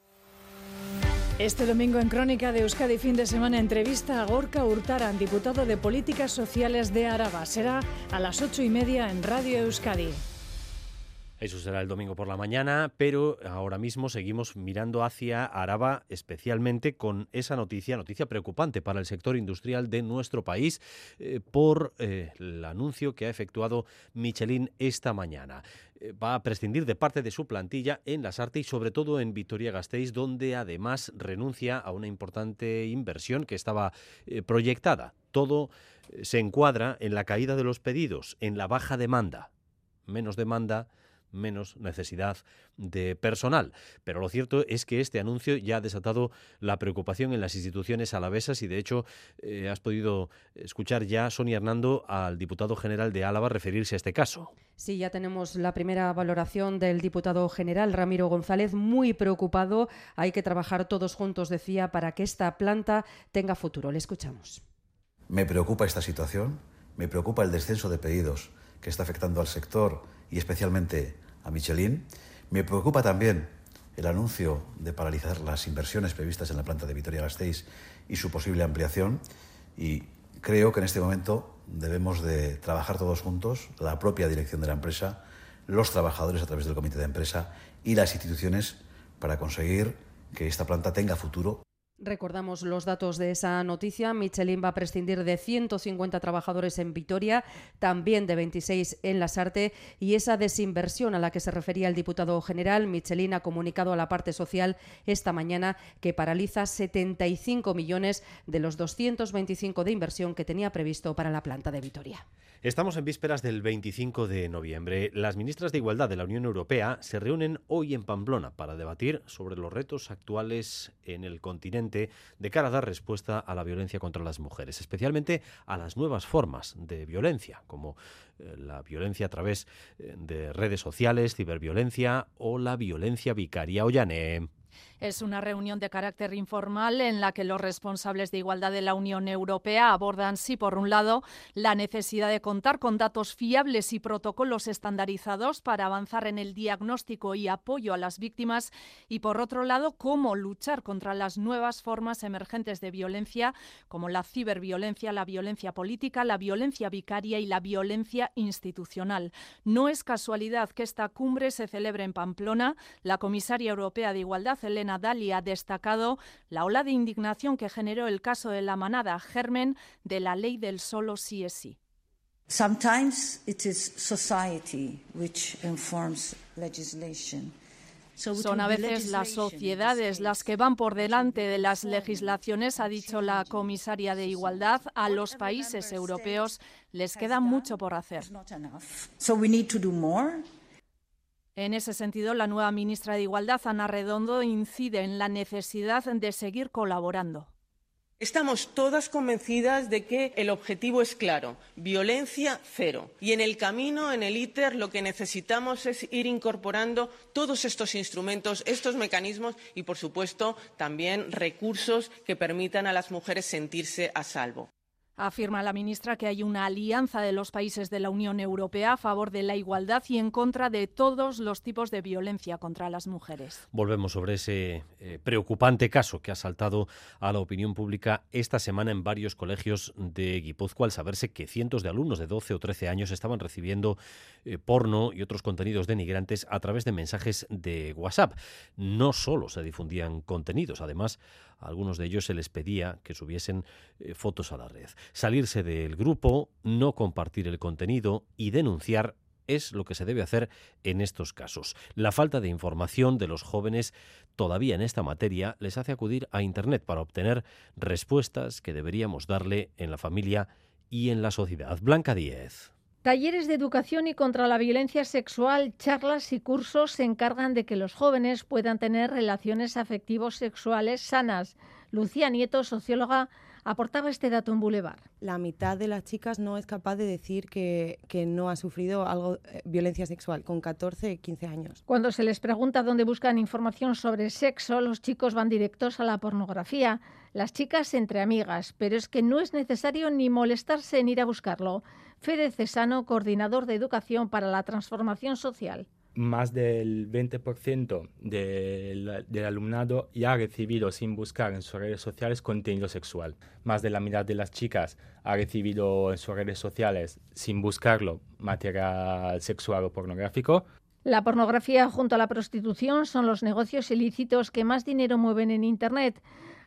Este domingo en Crónica de Euskadi fin de semana entrevista a Gorka Hurtaran, diputado de Políticas Sociales de Araba. Será a las ocho y media en Radio Euskadi. Eso será el domingo por la mañana, pero ahora mismo seguimos mirando hacia Araba, especialmente con esa noticia, noticia preocupante para el sector industrial de nuestro país, eh, por eh, el anuncio que ha efectuado Michelin esta mañana. Eh, va a prescindir de parte de su plantilla en Las Artes y sobre todo en Vitoria-Gasteiz, donde además renuncia a una importante inversión que estaba proyectada. Todo se encuadra en la caída de los pedidos, en la baja demanda. Menos demanda menos necesidad de personal. Pero lo cierto es que este anuncio ya ha desatado la preocupación en las instituciones alavesas y de hecho eh, has podido escuchar ya, Sonia Hernando, al diputado general de Álava referirse a este caso. Sí, ya tenemos la primera valoración del diputado general Ramiro González, muy preocupado. Hay que trabajar todos juntos, decía, para que esta planta tenga futuro. Le escuchamos. Me preocupa esta situación, me preocupa el descenso de pedidos que está afectando al sector y especialmente a Michelin. Me preocupa también el anuncio de paralizar las inversiones previstas en la planta de Vitoria-Gasteiz y su posible ampliación y creo que en este momento debemos de trabajar todos juntos, la propia dirección de la empresa, los trabajadores a través del comité de empresa y las instituciones para conseguir que esta planta tenga futuro Recordamos los datos de esa noticia. Michelin va a prescindir de 150 trabajadores en Vitoria, también de 26 en Lasarte y esa desinversión a la que se refería el diputado general, Michelin ha comunicado a la parte social esta mañana que paraliza 75 millones de los 225 de inversión que tenía previsto para la planta de Vitoria. Estamos en vísperas del 25 de noviembre. Las ministras de Igualdad de la Unión Europea se reúnen hoy en Pamplona para debatir sobre los retos actuales en el continente de cara a dar respuesta a la violencia contra las mujeres, especialmente a las nuevas formas de violencia, como eh, la violencia a través eh, de redes sociales, ciberviolencia o la violencia vicaria. Ollane. Es una reunión de carácter informal en la que los responsables de igualdad de la Unión Europea abordan, sí, por un lado, la necesidad de contar con datos fiables y protocolos estandarizados para avanzar en el diagnóstico y apoyo a las víctimas y, por otro lado, cómo luchar contra las nuevas formas emergentes de violencia, como la ciberviolencia, la violencia política, la violencia vicaria y la violencia institucional. No es casualidad que esta cumbre se celebre en Pamplona. La comisaria europea de Igualdad, Elena Nadal ha destacado la ola de indignación que generó el caso de la manada germen de la ley del solo sí es sí. Sometimes it is society which informs legislation. Son a veces las sociedades las que van por delante de las legislaciones, ha dicho la comisaria de Igualdad. A los países europeos les queda mucho por hacer. En ese sentido, la nueva ministra de Igualdad, Ana Redondo, incide en la necesidad de seguir colaborando. Estamos todas convencidas de que el objetivo es claro, violencia cero. Y en el camino, en el ITER, lo que necesitamos es ir incorporando todos estos instrumentos, estos mecanismos y, por supuesto, también recursos que permitan a las mujeres sentirse a salvo. Afirma la ministra que hay una alianza de los países de la Unión Europea a favor de la igualdad y en contra de todos los tipos de violencia contra las mujeres. Volvemos sobre ese eh, preocupante caso que ha saltado a la opinión pública esta semana en varios colegios de Guipúzcoa al saberse que cientos de alumnos de 12 o 13 años estaban recibiendo eh, porno y otros contenidos denigrantes a través de mensajes de WhatsApp. No solo se difundían contenidos, además a algunos de ellos se les pedía que subiesen eh, fotos a la red. Salirse del grupo, no compartir el contenido y denunciar es lo que se debe hacer en estos casos. La falta de información de los jóvenes todavía en esta materia les hace acudir a Internet para obtener respuestas que deberíamos darle en la familia y en la sociedad. Blanca Díez. Talleres de educación y contra la violencia sexual, charlas y cursos se encargan de que los jóvenes puedan tener relaciones afectivos sexuales sanas. Lucía Nieto, socióloga, aportaba este dato en Boulevard. La mitad de las chicas no es capaz de decir que, que no ha sufrido algo eh, violencia sexual con 14, 15 años. Cuando se les pregunta dónde buscan información sobre sexo, los chicos van directos a la pornografía, las chicas entre amigas, pero es que no es necesario ni molestarse en ir a buscarlo. Fede Cesano, coordinador de educación para la transformación social más del 20% del, del, alumnado ya ha recibido sin buscar en sus redes sociales contenido sexual. Más de la mitad de las chicas ha recibido en sus redes sociales sin buscarlo material sexual o pornográfico. La pornografía junto a la prostitución son los negocios ilícitos que más dinero mueven en Internet.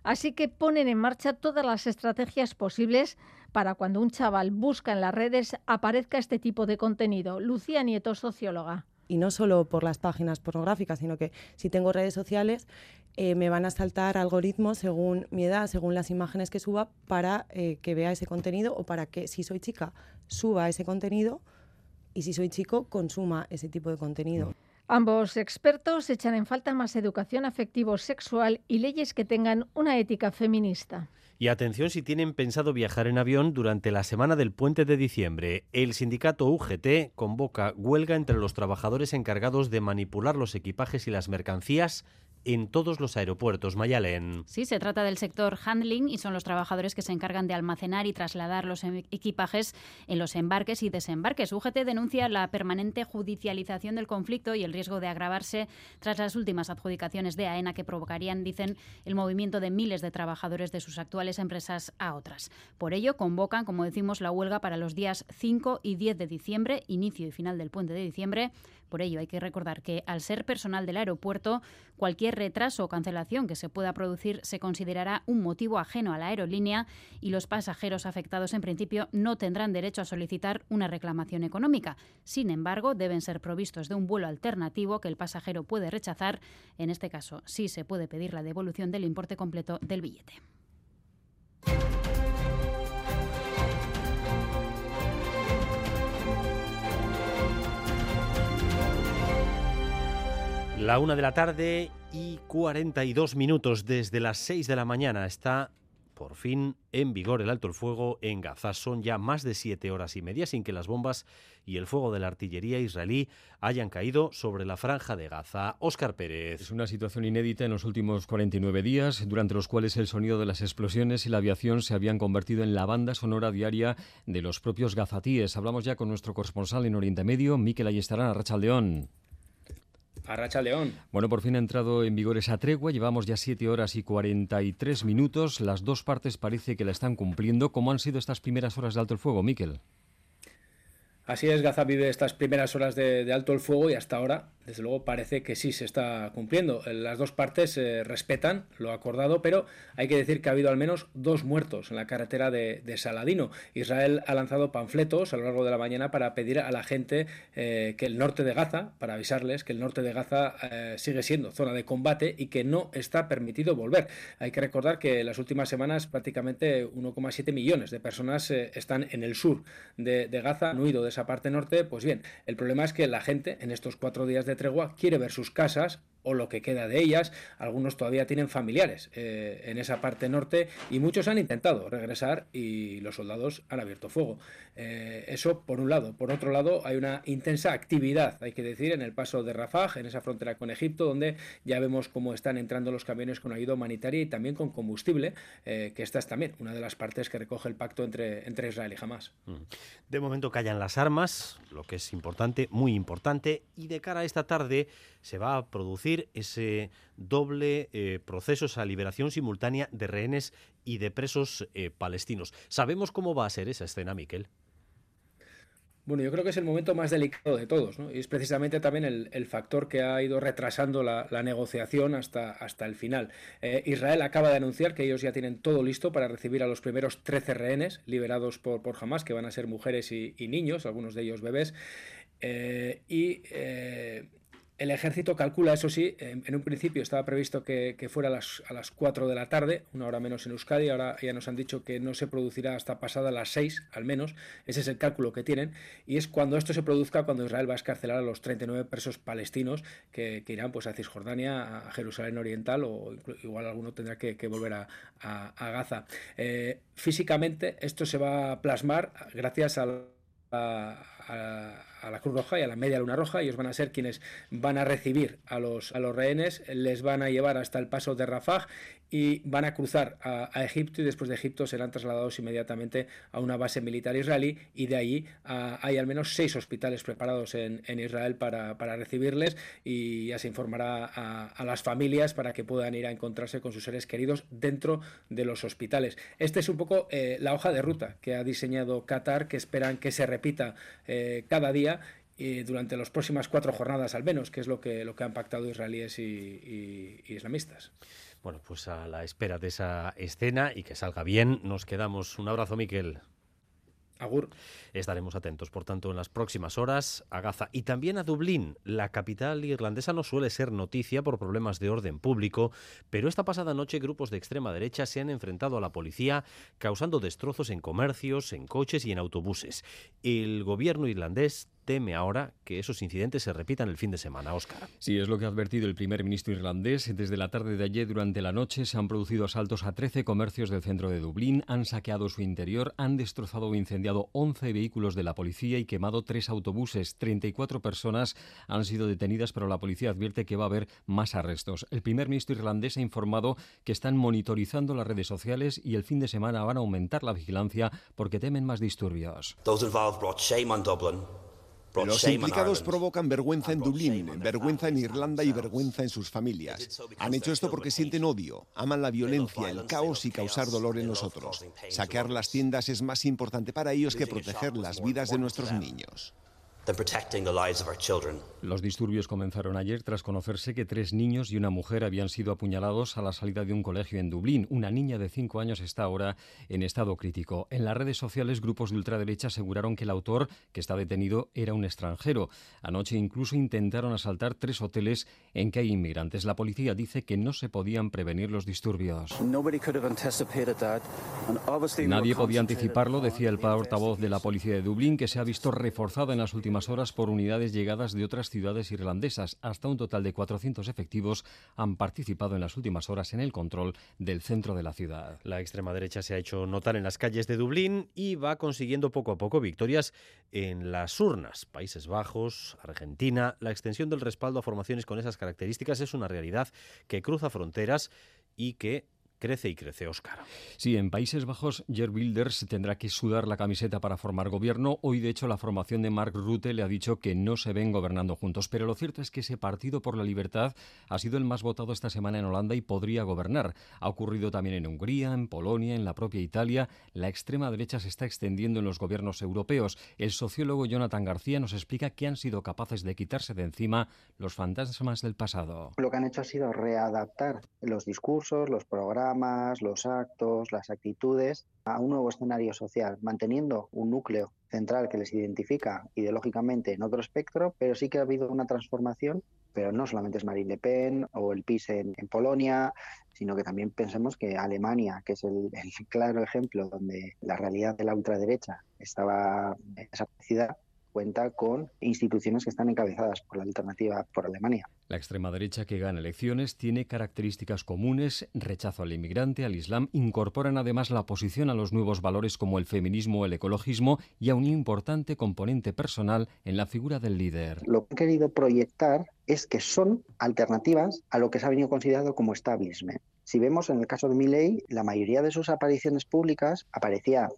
Así que ponen en marcha todas las estrategias posibles para cuando un chaval busca en las redes aparezca este tipo de contenido. Lucía Nieto, socióloga y no solo por las páginas pornográficas, sino que si tengo redes sociales eh, me van a saltar algoritmos según mi edad, según las imágenes que suba, para eh, que vea ese contenido o para que si soy chica suba ese contenido y si soy chico consuma ese tipo de contenido. Ambos expertos echan en falta más educación afectivo-sexual y leyes que tengan una ética feminista. Y atención si tienen pensado viajar en avión durante la semana del puente de diciembre. El sindicato UGT convoca huelga entre los trabajadores encargados de manipular los equipajes y las mercancías en todos los aeropuertos. Mayalen. Sí, se trata del sector handling y son los trabajadores que se encargan de almacenar y trasladar los em, equipajes en los embarques y desembarques. UGT denuncia la permanente judicialización del conflicto y el riesgo de agravarse tras las últimas adjudicaciones de AENA que provocarían, dicen, el movimiento de miles de trabajadores de sus actuales empresas a otras. Por ello, convocan, como decimos, la huelga para los días 5 y 10 de diciembre, inicio y final del puente de diciembre, por ello, hay que recordar que al ser personal del aeropuerto, cualquier retraso o cancelación que se pueda producir se considerará un motivo ajeno a la aerolínea y los pasajeros afectados en principio no tendrán derecho a solicitar una reclamación económica. Sin embargo, deben ser provistos de un vuelo alternativo que el pasajero puede rechazar. En este caso, sí se puede pedir la devolución del importe completo del billete. La una de la tarde y 42 minutos desde las 6 de la mañana está por fin en vigor el alto el fuego en Gaza. Son ya más de siete horas y media sin que las bombas y el fuego de la artillería israelí hayan caído sobre la franja de Gaza. Óscar Pérez. Es una situación inédita en los últimos 49 días, durante los cuales el sonido de las explosiones y la aviación se habían convertido en la banda sonora diaria de los propios gazatíes. Hablamos ya con nuestro corresponsal en Oriente Medio, Miquel Ayestarán, Arrachaldeón. Arracha León. Bueno, por fin ha entrado en vigor esa tregua. Llevamos ya 7 horas y 43 minutos. Las dos partes parece que la están cumpliendo. ¿Cómo han sido estas primeras horas de alto el fuego, Miquel? Así es, Gaza vive estas primeras horas de, alto el fuego y hasta ahora, desde luego, parece que sí se está cumpliendo. Las dos partes eh, respetan lo acordado, pero hay que decir que ha habido al menos dos muertos en la carretera de, Saladino. Israel ha lanzado panfletos a lo largo de la mañana para pedir a la gente eh, que el norte de Gaza, para avisarles que el norte de Gaza eh, sigue siendo zona de combate y que no está permitido volver. Hay que recordar que en las últimas semanas prácticamente 1,7 millones de personas están en el sur de, de Gaza, han huido de esa parte norte, pues bien, el problema es que la gente en estos cuatro días de tregua quiere ver sus casas o lo que queda de ellas. Algunos todavía tienen familiares eh, en esa parte norte y muchos han intentado regresar y los soldados han abierto fuego. Eh, eso por un lado. Por otro lado, hay una intensa actividad, hay que decir, en el paso de Rafah, en esa frontera con Egipto, donde ya vemos cómo están entrando los camiones con ayuda humanitaria y también con combustible, eh, que esta es también una de las partes que recoge el pacto entre, entre Israel y Hamas. De momento callan las armas, lo que es importante, muy importante, y de cara a esta tarde se va a producir ese doble eh, proceso, esa liberación simultánea de rehenes y de presos palestinos. ¿Sabemos cómo va a ser esa escena, Miquel? Bueno, yo creo que es el momento más delicado de todos, ¿no? Y es precisamente también el, factor que ha ido retrasando la, negociación hasta, hasta el final. Eh, Israel acaba de anunciar que ellos ya tienen todo listo para recibir a los primeros 13 rehenes liberados por, por Hamas, que van a ser mujeres y, niños, algunos de ellos bebés. Eh, y eh, el ejército calcula, eso sí, en, un principio estaba previsto que, fuera a las, a las 4 de la tarde, una hora menos en Euskadi, ahora ya nos han dicho que no se producirá hasta pasada las 6 al menos, ese es el cálculo que tienen, y es cuando esto se produzca cuando Israel va a escarcelar a los 39 presos palestinos que, irán pues, a Cisjordania, a Jerusalén Oriental o igual alguno tendrá que, volver a, Gaza. Eh, físicamente esto se va a plasmar gracias a, a la Cruz Roja y a la Media Luna Roja. Ellos van a ser quienes van a recibir a los, a los rehenes, les van a llevar hasta el paso de Rafah y van a cruzar a, Egipto y después de Egipto serán trasladados inmediatamente a una base militar israelí y de allí hay al menos seis hospitales preparados en, Israel para, recibirles y ya se informará a, las familias para que puedan ir a encontrarse con sus seres queridos dentro de los hospitales. Esta es un poco eh, la hoja de ruta que ha diseñado Qatar, que esperan que se repita eh, cada día durante las próximas cuatro jornadas al menos, que es lo que, lo que han pactado israelíes y, islamistas. Bueno, pues a la espera de esa escena y que salga bien, nos quedamos. Un abrazo, Miquel. Agur. Estaremos atentos, por tanto, en las próximas horas a Gaza y también a Dublín. La capital irlandesa no suele ser noticia por problemas de orden público, pero esta pasada noche grupos de extrema derecha se han enfrentado a la policía causando destrozos en comercios, en coches y en autobuses. El gobierno irlandés teme ahora que esos incidentes se repitan el fin de semana. Oscar. Sí, es lo que ha advertido el primer ministro irlandés. Desde la tarde de ayer durante la noche se han producido asaltos a 13 comercios del centro de Dublín, han saqueado su interior, han destrozado o incendiado 11 vehículos de la policía y quemado tres autobuses. 34 personas han sido detenidas, pero la policía advierte que va a haber más arrestos. El primer ministro irlandés ha informado que están monitorizando las redes sociales y el fin de semana van a aumentar la vigilancia porque temen más disturbios. Los implicados provocan vergüenza en Dublín, vergüenza en Irlanda y vergüenza en sus familias. Han hecho esto porque sienten odio, aman la violencia, el caos y causar dolor en nosotros. Saquear las tiendas es más importante para ellos que proteger las vidas de nuestros niños. Los disturbios comenzaron ayer tras conocerse que tres niños y una mujer habían sido apuñalados a la salida de un colegio en Dublín. Una niña de cinco años está ahora en estado crítico. En las redes sociales, grupos de ultraderecha aseguraron que el autor, que está detenido, era un extranjero. Anoche incluso intentaron asaltar tres hoteles en que hay inmigrantes. La policía dice que no se podían prevenir los disturbios. Nadie podía anticiparlo, decía el portavoz de la policía de Dublín, que se ha visto reforzada en las últimas horas por unidades llegadas de otras ciudades irlandesas. Hasta un total de 400 efectivos han participado en las últimas horas en el control del centro de la ciudad. La extrema derecha se ha hecho notar en las calles de Dublín y va consiguiendo poco a poco victorias en las urnas. Países Bajos, Argentina, la extensión del respaldo a formaciones con esas características es una realidad que cruza fronteras y que crece y crece, Óscar. Sí, en Países Bajos, Jer Wilders tendrá que sudar la camiseta para formar gobierno. Hoy, de hecho, la formación de Mark Rutte le ha dicho que no se ven gobernando juntos. Pero lo cierto es que ese Partido por la Libertad ha sido el más votado esta semana en Holanda y podría gobernar. Ha ocurrido también en Hungría, en Polonia, en la propia Italia. La extrema derecha se está extendiendo en los gobiernos europeos. El sociólogo Jonathan García nos explica que han sido capaces de quitarse de encima los fantasmas del pasado. Lo que han hecho ha sido readaptar los discursos, los programas los actos, las actitudes a un nuevo escenario social, manteniendo un núcleo central que les identifica ideológicamente en otro espectro, pero sí que ha habido una transformación, pero no solamente es Marine Le Pen o el PIS en, Polonia, sino que también pensemos que Alemania, que es el, claro ejemplo donde la realidad de la ultraderecha estaba desaparecida, cuenta con instituciones que están encabezadas por la alternativa por Alemania. La extrema derecha que gana elecciones tiene características comunes, rechazo al inmigrante, al Islam, incorporan además la oposición a los nuevos valores como el feminismo o el ecologismo y a un importante componente personal en la figura del líder. Lo que han querido proyectar es que son alternativas a lo que se ha venido considerado como establishment. Si vemos en el caso de Milley, la mayoría de sus apariciones públicas aparecía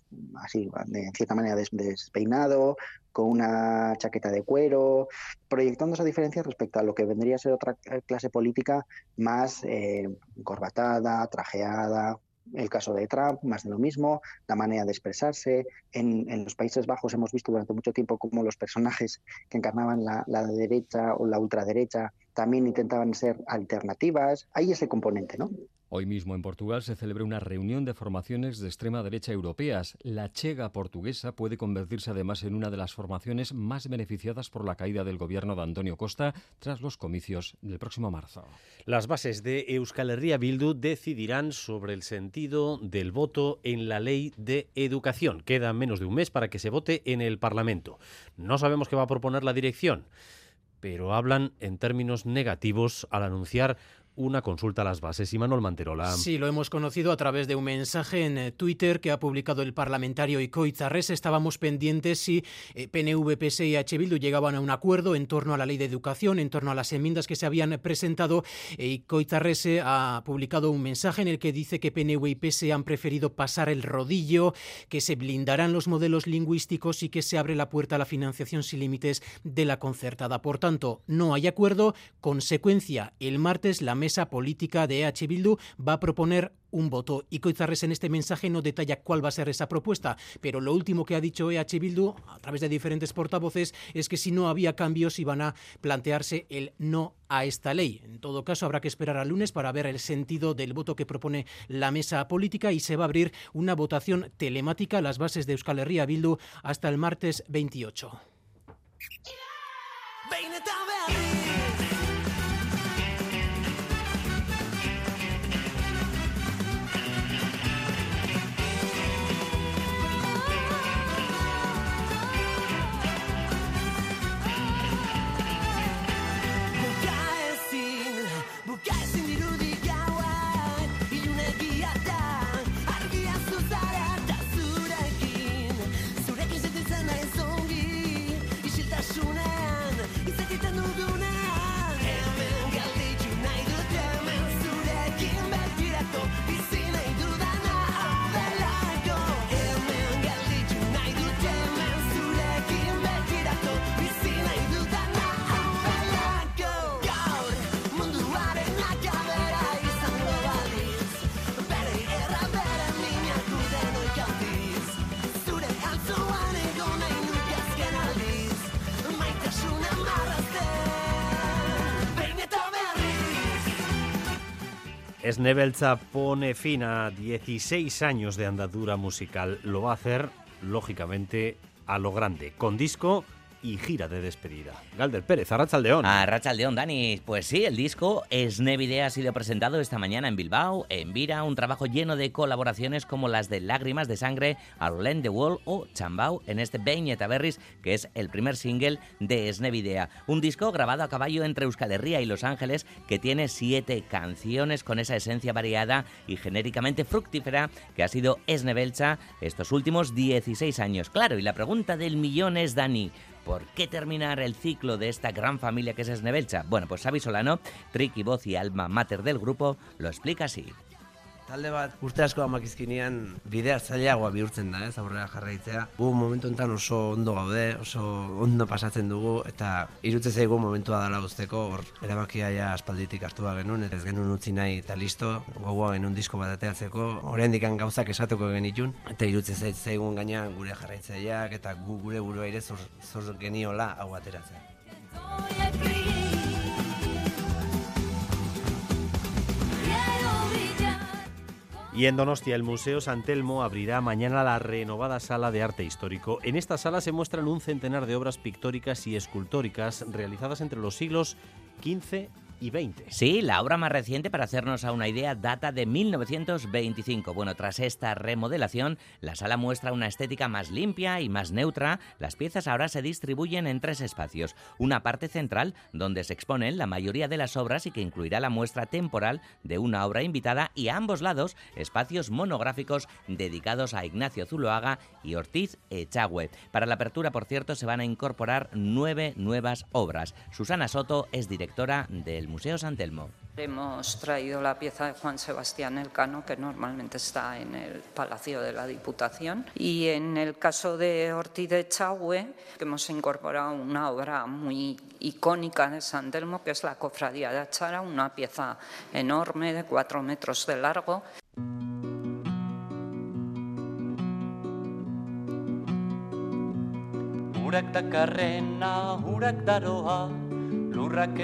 así, de cierta manera despeinado, con una chaqueta de cuero, proyectando esa diferencia respecto a lo que vendría a ser otra clase política más eh, corbatada, trajeada, el caso de Trump, más de lo mismo, la manera de expresarse. En, los Países Bajos hemos visto durante mucho tiempo cómo los personajes que encarnaban la, la derecha o la ultraderecha también intentaban ser alternativas. Hay ese componente, ¿no? Hoy mismo en Portugal se celebra una reunión de formaciones de extrema derecha europeas. La Chega portuguesa puede convertirse además en una de las formaciones más beneficiadas por la caída del gobierno de Antonio Costa tras los comicios del próximo marzo. Las bases de Euskal Herria Bildu decidirán sobre el sentido del voto en la ley de educación. Queda menos de un mes para que se vote en el Parlamento. No sabemos qué va a proponer la dirección pero hablan en términos negativos al anunciar una consulta a las bases. Y Manuel Manterola. Sí, lo hemos conocido a través de un mensaje en eh, Twitter que ha publicado el parlamentario Icoizarres. Estábamos pendientes si eh, PNV, PS y H. Llegaban a un acuerdo en torno a la ley de educación, en torno a las enmiendas que se habían presentado. E Icoizarres ha publicado un mensaje en el que dice que PNV y PS han preferido pasar el rodillo, que se blindarán los modelos lingüísticos y que se abre la puerta a la financiación sin límites de la concertada. Por tanto, no hay acuerdo. Consecuencia, el martes la mesa política de EH Bildu va a proponer un voto. Y Coizarres en este mensaje no detalla cuál va a ser esa propuesta, pero lo último que ha dicho EH Bildu a través de diferentes portavoces es que si no había cambios iban a plantearse el no a esta ley. En todo caso, habrá que esperar al lunes para ver el sentido del voto que propone la mesa política y se va a abrir una votación telemática a las bases de Euskal Herria Bildu hasta el martes 28. Snebelza pone fin a 16 años de andadura musical. Lo va a hacer, lógicamente, a lo grande, con disco y gira de despedida. Galder Pérez, Arrachaldeón. Arrachaldeón, Dani. Pues sí, el disco Snevide ha sido presentado esta mañana en Bilbao, en Vira, un trabajo lleno de colaboraciones como las de Lágrimas de Sangre, Arlen de Wall o Chambao en este Beñe Taberris, que es el primer single de Snevidea. Un disco grabado a caballo entre Euskal Herria y Los Ángeles que tiene siete canciones con esa esencia variada y genéricamente fructífera que ha sido Snebelcha estos últimos 16 años. Claro, y la pregunta del millón es, Dani, ¿Por qué terminar el ciclo de esta gran familia que es Esnebelcha? Bueno, pues Xavi Solano, trick y voz y alma mater del grupo, lo explica así. Talde bat urte asko amakizkinean bidea zailagoa bihurtzen da, ez aurrera jarraitzea. Gu momentu enten oso ondo gaude, oso ondo pasatzen dugu, eta irutze zaigu momentua dela guzteko, hor erabakia ja aspalditik hartu da genuen, ez genuen utzi nahi eta listo, gogoa genuen disko bat ateatzeko, horrein gauzak esatuko genitun, eta irutze zaigun gaina gure jarraitzaileak eta gu gure burua ere zor, zor geniola hau ateratzea. Y en Donostia, el Museo San Telmo abrirá mañana la renovada Sala de Arte Histórico. En esta sala se muestran un centenar de obras pictóricas y escultóricas realizadas entre los siglos XV y 20. Sí, la obra más reciente, para hacernos a una idea, data de 1925. Bueno, tras esta remodelación, la sala muestra una estética más limpia y más neutra. Las piezas ahora se distribuyen en tres espacios. Una parte central, donde se exponen la mayoría de las obras y que incluirá la muestra temporal de una obra invitada, y a ambos lados, espacios monográficos dedicados a Ignacio Zuloaga y Ortiz Echagüe. Para la apertura, por cierto, se van a incorporar nueve nuevas obras. Susana Soto es directora del Museo San Telmo. Hemos traído la pieza de Juan Sebastián Elcano, que normalmente está en el Palacio de la Diputación. Y en el caso de Ortiz de Echagüe, hemos incorporado una obra muy icónica de San Telmo, que es la Cofradía de Achara, una pieza enorme de cuatro metros de largo. Urak dakarrena, urak daroa, lurrak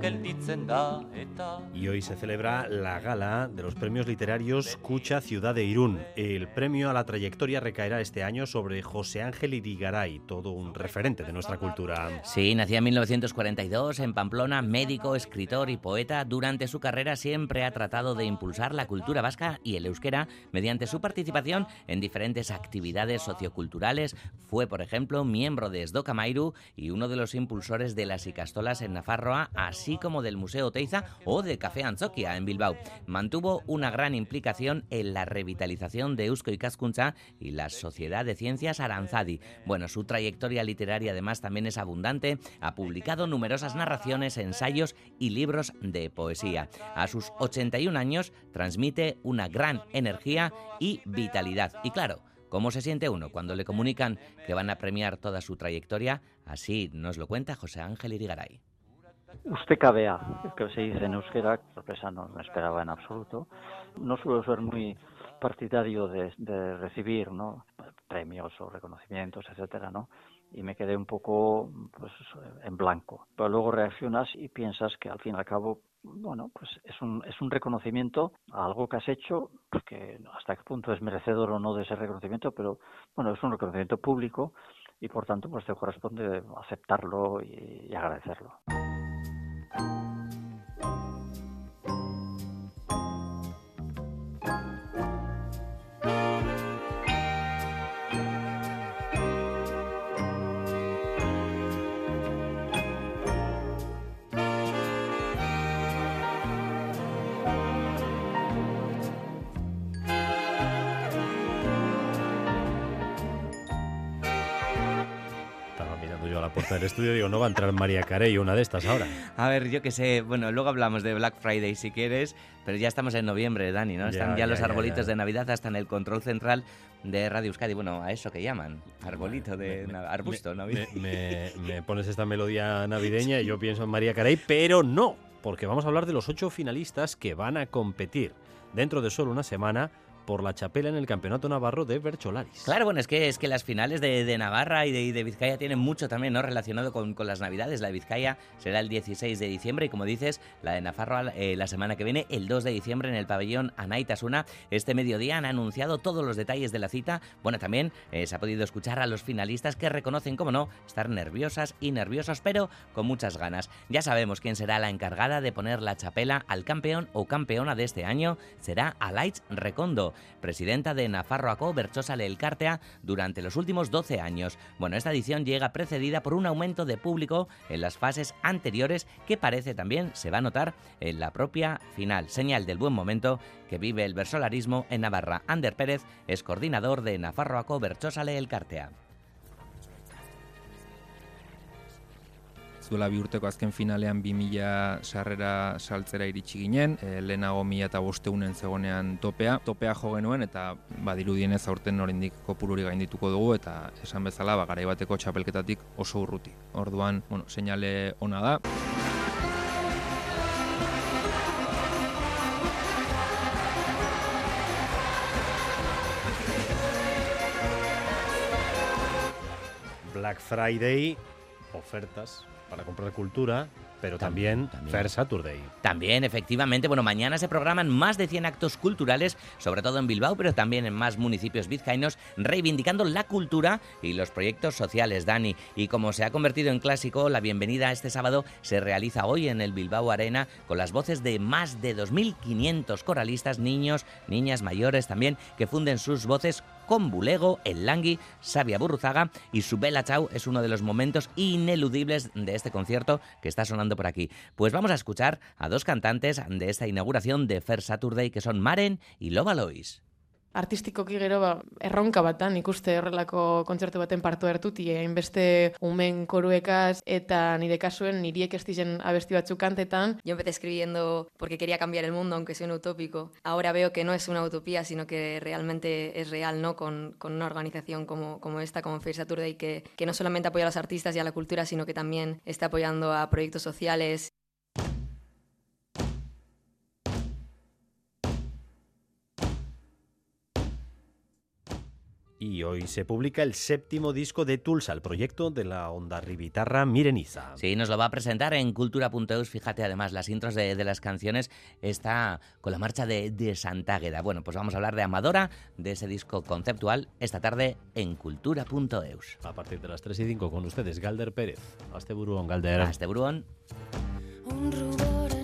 gelditzen da eta Y hoy se celebra la gala de los premios literarios Cucha Ciudad de Irún. El premio a la trayectoria recaerá este año sobre José Ángel Irigaray, todo un referente de nuestra cultura. Sí, nacía en 1942 en Pamplona, médico, escritor y poeta. Durante su carrera siempre ha tratado de impulsar la cultura vasca y el euskera mediante su participación en diferentes actividades socioculturales. Fue, por ejemplo, miembro de Esdoca Mairu y uno de los impulsores de las Icastolas en Nafarroa, así como del Museo Teiza o de Café Anzokia en Bilbao. Mantuvo una gran implicación en la revitalización de Eusko Ikaskuntza y la Sociedad de Ciencias Aranzadi. Bueno, su trayectoria literaria además también es abundante. Ha publicado numerosas narraciones, ensayos y libros de poesía. A sus 81 años transmite una gran energía y vitalidad. Y claro, ¿Cómo se siente uno cuando le comunican que van a premiar toda su trayectoria? Así nos lo cuenta José Ángel Irigaray. Usted cabea, que se dice en euskera, sorpresa no me esperaba en absoluto. No suelo ser muy partidario de, recibir premios o reconocimientos, etcétera, ¿no? Y me quedé un poco pues, en blanco. Pero luego reaccionas y piensas que al fin y al cabo, bueno, pues es un, es un reconocimiento a algo que has hecho, que hasta qué punto es merecedor o no de ese reconocimiento, pero bueno, es un reconocimiento público y por tanto pues te corresponde aceptarlo y, y agradecerlo. Puerta del estudio digo, no va a entrar María Carey, una de estas ahora. A ver, yo que sé, bueno, luego hablamos de Black Friday si quieres, pero ya estamos en noviembre, Dani, ¿no? Están Ya, los ya, arbolitos ya. de Navidad hasta en el control central de Radio Euskadi. Bueno, a eso que llaman, arbolito de na- arbusto me, navideño. me- me pones esta melodía navideña y yo pienso en María Carey, pero no, porque vamos a hablar de los ocho finalistas que van a competir dentro de solo una semana por la chapela en el Campeonato Navarro de Bercholaris. Claro, bueno, es que, es que las finales de, de Navarra y de, de Vizcaya tienen mucho también ¿no? relacionado con, con las Navidades. La de Vizcaya será el 16 de diciembre y, como dices, la de Navarra eh, la semana que viene, el 2 de diciembre, en el pabellón Anaitasuna. Este mediodía han anunciado todos los detalles de la cita. Bueno, también eh, se ha podido escuchar a los finalistas que reconocen, como no, estar nerviosas y nerviosos, pero con muchas ganas. Ya sabemos quién será la encargada de poner la chapela al campeón o campeona de este año. Será Alaitz Recondo, presidenta de Nafarroaco Berchosale Elkartea durante los últimos 12 años. Bueno, esta edición llega precedida por un aumento de público en las fases anteriores que parece también se va a notar en la propia final. Señal del buen momento que vive el versolarismo en Navarra. Ander Pérez es coordinador de Nafarroaco Berchosale Elkartea. Zuela bi urteko azken finalean 2000 sarrera saltzera iritsi ginen, e, lehenago 1000 eta bosteunen zegonean topea, topea jo genuen eta badirudienez aurten oraindik kopururi gaindituko dugu eta esan bezala ba, garai bateko txapelketatik oso urruti. Orduan, bueno, seinale ona da. Black Friday, ofertas para comprar cultura, Pero también, Fair Saturday. También, efectivamente. Bueno, mañana se programan más de 100 actos culturales, sobre todo en Bilbao, pero también en más municipios vizcaínos, reivindicando la cultura y los proyectos sociales, Dani. Y como se ha convertido en clásico, la bienvenida a este sábado se realiza hoy en el Bilbao Arena con las voces de más de 2.500 coralistas, niños, niñas mayores también, que funden sus voces con Bulego, El Langui, Sabia Burruzaga y su Bella Chau es uno de los momentos ineludibles de este concierto que está sonando por aquí. Pues vamos a escuchar a dos cantantes de esta inauguración de Fair Saturday que son Maren y Loba Lois. Artistikoki gero ba, erronka batan ikuste horrelako kontzertu baten partu hartuti, hainbeste umen koruekaz eta nire kasuen niriek estizen abesti batzuk kantetan. Yo empecé escribiendo porque quería cambiar el mundo, aunque sea un utópico. Ahora veo que no es una utopía, sino que realmente es real, ¿no? Con, con una organización como, como esta, como Fair Saturday, que, que no solamente apoya a los artistas y a la cultura, sino que también está apoyando a proyectos sociales. Y hoy se publica el séptimo disco de Tulsa, el proyecto de la onda ribitarra Mireniza. Sí, nos lo va a presentar en cultura.eus. Fíjate, además, las intros de, de, las canciones está con la marcha de, de Santágueda. Bueno, pues vamos a hablar de Amadora, de ese disco conceptual, esta tarde en cultura.eus. A partir de las 3 y 5 con ustedes, Galder Pérez. Hasta Buruón, Galder. Hasta Buruón. Un rubor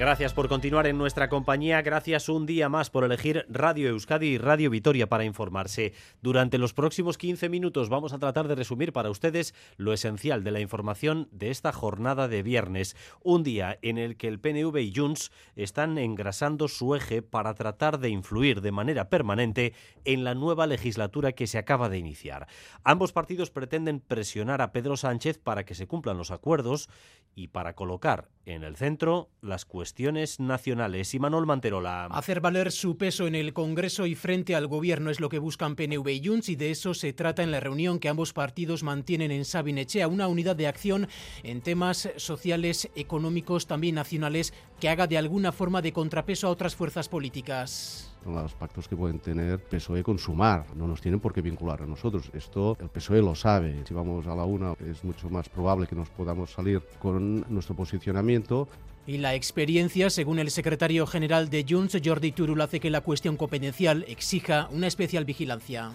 Gracias por continuar en nuestra compañía, gracias un día más por elegir Radio Euskadi y Radio Vitoria para informarse. Durante los próximos 15 minutos vamos a tratar de resumir para ustedes lo esencial de la información de esta jornada de viernes, un día en el que el PNV y Junts están engrasando su eje para tratar de influir de manera permanente en la nueva legislatura que se acaba de iniciar. Ambos partidos pretenden presionar a Pedro Sánchez para que se cumplan los acuerdos y para colocar en el centro las cuestiones nacionales. Y Manuel Manterola. Hacer valer su peso en el Congreso y frente al Gobierno es lo que buscan PNV y Junts y de eso se trata en la reunión que ambos partidos mantienen en Sabinechea, una unidad de acción en temas sociales, económicos, también nacionales, que haga de alguna forma de contrapeso a otras fuerzas políticas los pactos que pueden tener PSOE con Sumar. No nos tienen por qué vincular a nosotros. Esto el PSOE lo sabe. Si vamos a la una es mucho más probable que nos podamos salir con nuestro posicionamiento. Y la experiencia, según el secretario general de Junts, Jordi Turul, hace que la cuestión competencial exija una especial vigilancia.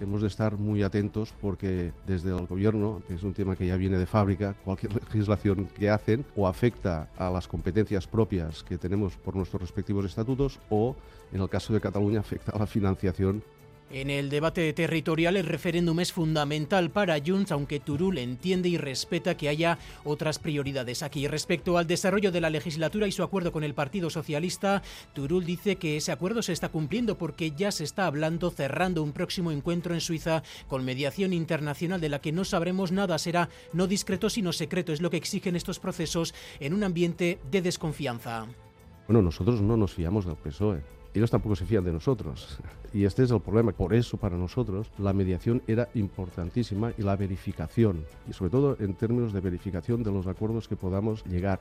Hemos de estar muy atentos porque desde el gobierno, que es un tema que ya viene de fábrica, cualquier legislación que hacen o afecta a las competencias propias que tenemos por nuestros respectivos estatutos o, en el caso de Cataluña, afecta a la financiación en el debate territorial, el referéndum es fundamental para Junts, aunque Turul entiende y respeta que haya otras prioridades aquí. Respecto al desarrollo de la legislatura y su acuerdo con el Partido Socialista, Turul dice que ese acuerdo se está cumpliendo porque ya se está hablando cerrando un próximo encuentro en Suiza con mediación internacional de la que no sabremos nada. Será no discreto sino secreto, es lo que exigen estos procesos en un ambiente de desconfianza. Bueno, nosotros no nos fiamos del PSOE ellos tampoco se fían de nosotros. Y este es el problema. Por eso para nosotros la mediación era importantísima y la verificación, y sobre todo en términos de verificación de los acuerdos que podamos llegar.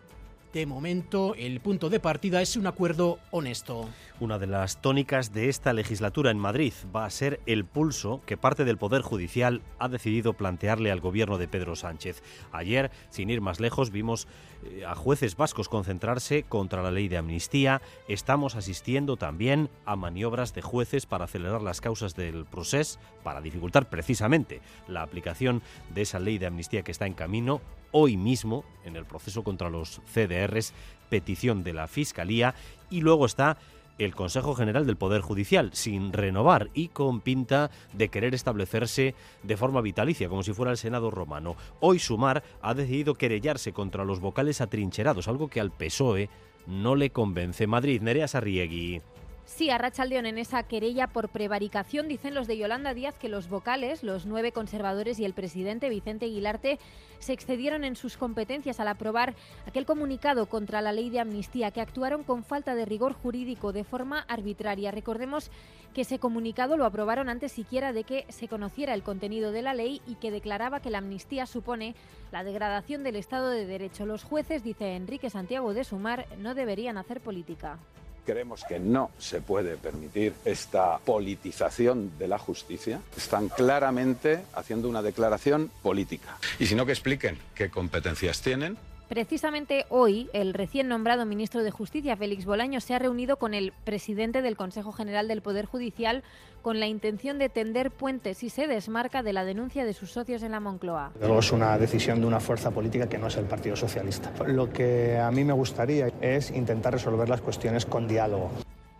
De momento, el punto de partida es un acuerdo honesto. Una de las tónicas de esta legislatura en Madrid va a ser el pulso que parte del Poder Judicial ha decidido plantearle al gobierno de Pedro Sánchez. Ayer, sin ir más lejos, vimos eh, a jueces vascos concentrarse contra la ley de amnistía. Estamos asistiendo también a maniobras de jueces para acelerar las causas del proceso, para dificultar precisamente la aplicación de esa ley de amnistía que está en camino hoy mismo en el proceso contra los CDRs, petición de la Fiscalía, y luego está el Consejo General del Poder Judicial, sin renovar y con pinta de querer establecerse de forma vitalicia, como si fuera el Senado romano. Hoy Sumar ha decidido querellarse contra los vocales atrincherados, algo que al PSOE no le convence. Madrid, Nerea Sarriegui. Sí, a Rachaldeón en esa querella por prevaricación dicen los de Yolanda Díaz que los vocales, los nueve conservadores y el presidente Vicente Aguilarte se excedieron en sus competencias al aprobar aquel comunicado contra la ley de amnistía, que actuaron con falta de rigor jurídico de forma arbitraria. Recordemos que ese comunicado lo aprobaron antes siquiera de que se conociera el contenido de la ley y que declaraba que la amnistía supone la degradación del Estado de Derecho. Los jueces, dice Enrique Santiago de Sumar, no deberían hacer política. Creemos que no se puede permitir esta politización de la justicia. Están claramente haciendo una declaración política. Y si no, que expliquen qué competencias tienen, Precisamente hoy, el recién nombrado ministro de Justicia, Félix Bolaño, se ha reunido con el presidente del Consejo General del Poder Judicial con la intención de tender puentes y se desmarca de la denuncia de sus socios en la Moncloa. Luego es una decisión de una fuerza política que no es el Partido Socialista. Lo que a mí me gustaría es intentar resolver las cuestiones con diálogo.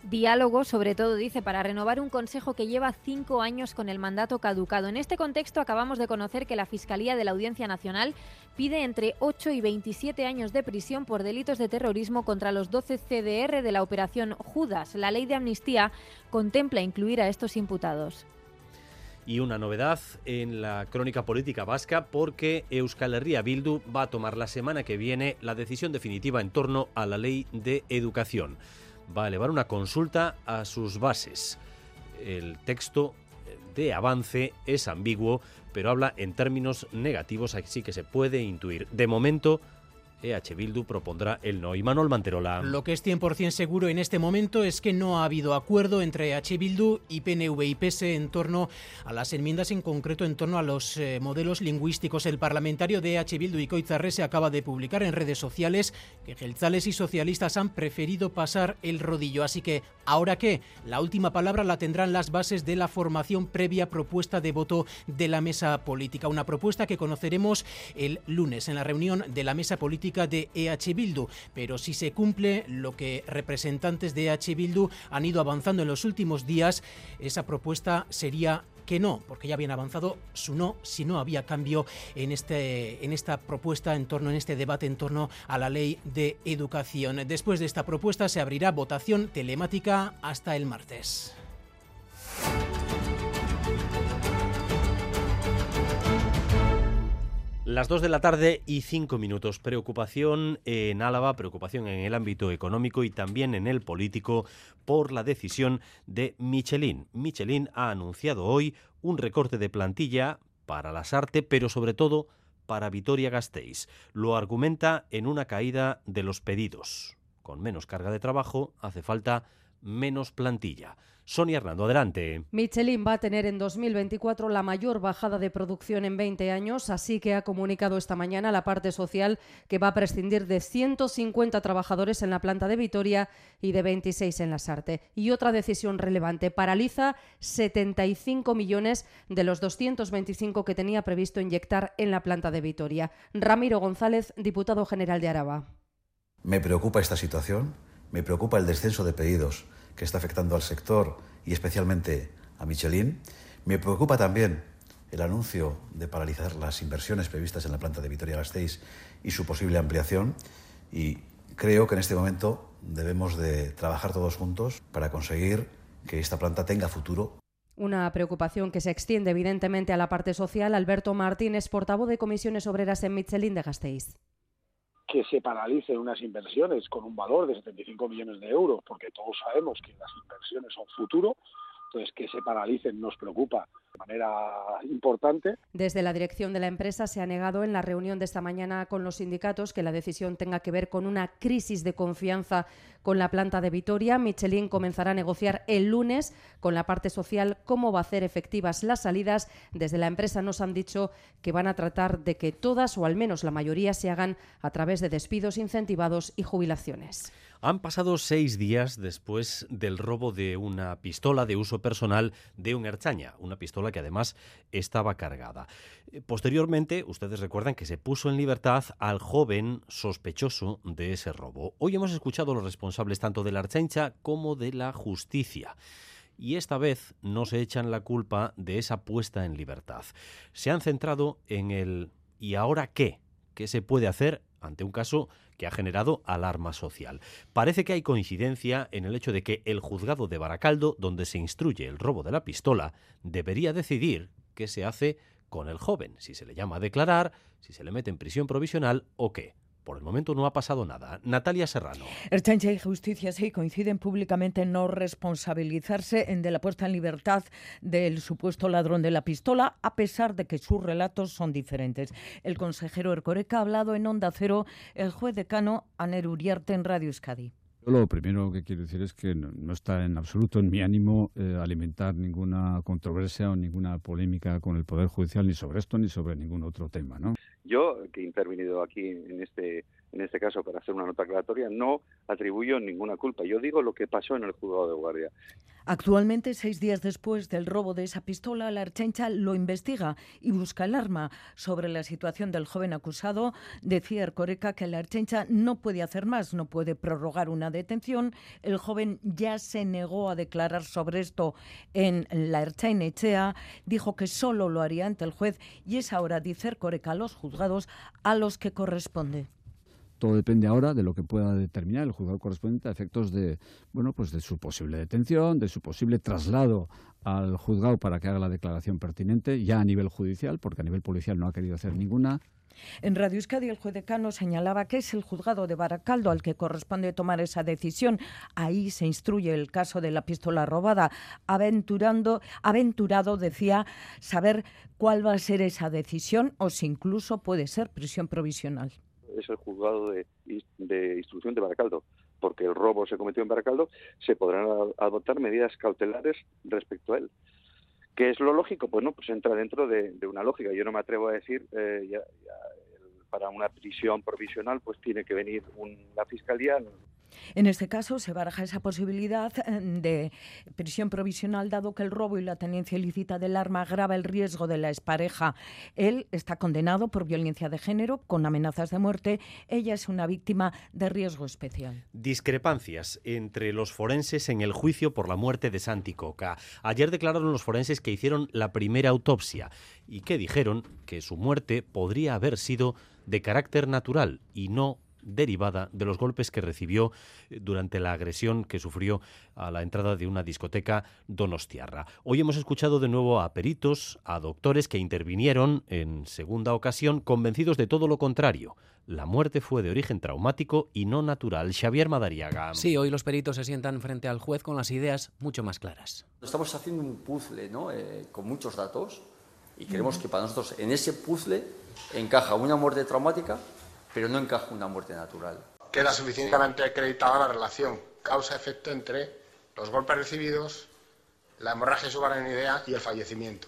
Diálogo, sobre todo, dice, para renovar un consejo que lleva cinco años con el mandato caducado. En este contexto, acabamos de conocer que la Fiscalía de la Audiencia Nacional pide entre 8 y 27 años de prisión por delitos de terrorismo contra los 12 CDR de la operación Judas. La ley de amnistía contempla incluir a estos imputados. Y una novedad en la crónica política vasca porque Euskal Herria Bildu va a tomar la semana que viene la decisión definitiva en torno a la ley de educación va a elevar una consulta a sus bases. El texto de avance es ambiguo, pero habla en términos negativos, así que se puede intuir. De momento, EH Bildu propondrá el no. Y Manuel Manterola. Lo que es 100% seguro en este momento es que no ha habido acuerdo entre EH Bildu y PNV y PS en torno a las enmiendas, en concreto en torno a los eh, modelos lingüísticos. El parlamentario de EH Bildu y Coizarre se acaba de publicar en redes sociales que gelzales y socialistas han preferido pasar el rodillo. Así que, ¿ahora qué? La última palabra la tendrán las bases de la formación previa propuesta de voto de la mesa política. Una propuesta que conoceremos el lunes en la reunión de la mesa política de EH Bildu, pero si se cumple lo que representantes de EH Bildu han ido avanzando en los últimos días, esa propuesta sería que no, porque ya habían avanzado su no si no había cambio en, este, en esta propuesta, en torno, en este debate en torno a la ley de educación. Después de esta propuesta se abrirá votación telemática hasta el martes. Las 2 de la tarde y 5 minutos. Preocupación en Álava, preocupación en el ámbito económico y también en el político por la decisión de Michelin. Michelin ha anunciado hoy un recorte de plantilla para las Arte, pero sobre todo para Vitoria Gasteiz. Lo argumenta en una caída de los pedidos. Con menos carga de trabajo hace falta menos plantilla. Sonia Hernando, adelante. Michelin va a tener en 2024 la mayor bajada de producción en 20 años, así que ha comunicado esta mañana la parte social que va a prescindir de 150 trabajadores en la planta de Vitoria y de 26 en la Sarte. Y otra decisión relevante, paraliza 75 millones de los 225 que tenía previsto inyectar en la planta de Vitoria. Ramiro González, diputado general de Araba. Me preocupa esta situación, me preocupa el descenso de pedidos que está afectando al sector y especialmente a Michelin. Me preocupa también el anuncio de paralizar las inversiones previstas en la planta de Vitoria-Gasteiz y su posible ampliación y creo que en este momento debemos de trabajar todos juntos para conseguir que esta planta tenga futuro. Una preocupación que se extiende evidentemente a la parte social. Alberto Martínez, portavoz de comisiones obreras en Michelin de Gasteiz que se paralicen unas inversiones con un valor de 75 millones de euros, porque todos sabemos que las inversiones son futuro, entonces que se paralicen nos preocupa de manera importante. Desde la dirección de la empresa se ha negado en la reunión de esta mañana con los sindicatos que la decisión tenga que ver con una crisis de confianza con la planta de Vitoria. Michelin comenzará a negociar el lunes con la parte social cómo va a hacer efectivas las salidas. Desde la empresa nos han dicho que van a tratar de que todas o al menos la mayoría se hagan a través de despidos incentivados y jubilaciones. Han pasado seis días después del robo de una pistola de uso personal de un Erchaña, una pistola que además estaba cargada. Eh, posteriormente, ustedes recuerdan que se puso en libertad al joven sospechoso de ese robo. Hoy hemos escuchado a los responsables tanto de la Archancha como de la justicia y esta vez no se echan la culpa de esa puesta en libertad. Se han centrado en el ¿y ahora qué? ¿Qué se puede hacer ante un caso que ha generado alarma social. Parece que hay coincidencia en el hecho de que el juzgado de Baracaldo, donde se instruye el robo de la pistola, debería decidir qué se hace con el joven, si se le llama a declarar, si se le mete en prisión provisional o qué. Por el momento no ha pasado nada. Natalia Serrano. Erchancha y Justicia sí coinciden públicamente en no responsabilizarse en de la puesta en libertad del supuesto ladrón de la pistola, a pesar de que sus relatos son diferentes. El consejero Ercoreca ha hablado en Onda Cero, el juez decano Aner Uriarte en Radio Euskadi. Lo primero que quiero decir es que no, no está en absoluto en mi ánimo eh, alimentar ninguna controversia o ninguna polémica con el Poder Judicial ni sobre esto ni sobre ningún otro tema, ¿no? Yo, que he intervenido aquí en este, en este caso para hacer una nota aclaratoria, no atribuyo ninguna culpa. Yo digo lo que pasó en el juzgado de guardia. Actualmente, seis días después del robo de esa pistola, la Archencha lo investiga y busca el arma. Sobre la situación del joven acusado, decía Ercoreca que la Archencha no puede hacer más, no puede prorrogar una detención. El joven ya se negó a declarar sobre esto en la Erchainechea, dijo que solo lo haría ante el juez y es ahora, dice Ercoreca, a los juzgados a los que corresponde. Todo depende ahora de lo que pueda determinar el juzgado correspondiente a efectos de, bueno, pues de su posible detención, de su posible traslado al juzgado para que haga la declaración pertinente, ya a nivel judicial, porque a nivel policial no ha querido hacer ninguna. En Radio Euskadi el juez decano señalaba que es el juzgado de Baracaldo al que corresponde tomar esa decisión. Ahí se instruye el caso de la pistola robada, aventurando, aventurado, decía, saber cuál va a ser esa decisión o si incluso puede ser prisión provisional es el juzgado de, de, instrucción de Baracaldo, porque el robo se cometió en Baracaldo, se podrán adoptar medidas cautelares respecto a él. ¿Qué es lo lógico? Pues no, pues entra dentro de, una lógica. Yo no me atrevo a decir, eh, ya, ya, para una prisión provisional, pues tiene que venir un, la fiscalía, en este caso se baraja esa posibilidad eh, de prisión provisional dado que el robo y la tenencia ilícita del arma agrava el riesgo de la expareja. Él está condenado por violencia de género con amenazas de muerte. Ella es una víctima de riesgo especial. Discrepancias entre los forenses en el juicio por la muerte de Santi Coca. Ayer declararon los forenses que hicieron la primera autopsia y que dijeron que su muerte podría haber sido de carácter natural y no derivada de los golpes que recibió eh, durante la agresión que sufrió a la entrada de una discoteca donostiarra. Hoy hemos escuchado de nuevo a peritos, a doctores que intervinieron en segunda ocasión convencidos de todo lo contrario. La muerte fue de origen traumático y no natural. Xavier Madariaga. Sí, hoy los peritos se sientan frente al juez con las ideas mucho más claras. Estamos haciendo un puzzle ¿no? eh, con muchos datos y creemos que para nosotros en ese puzzle encaja una muerte traumática pero no encaja una muerte natural. Queda suficientemente acreditada la relación causa-efecto entre los golpes recibidos, la hemorragia subaracnoidea y el fallecimiento.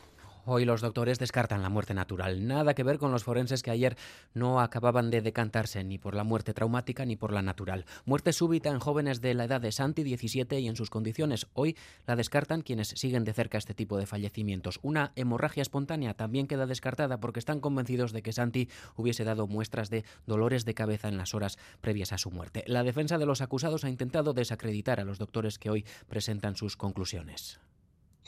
Hoy los doctores descartan la muerte natural. Nada que ver con los forenses que ayer no acababan de decantarse ni por la muerte traumática ni por la natural. Muerte súbita en jóvenes de la edad de Santi, 17, y en sus condiciones. Hoy la descartan quienes siguen de cerca este tipo de fallecimientos. Una hemorragia espontánea también queda descartada porque están convencidos de que Santi hubiese dado muestras de dolores de cabeza en las horas previas a su muerte. La defensa de los acusados ha intentado desacreditar a los doctores que hoy presentan sus conclusiones.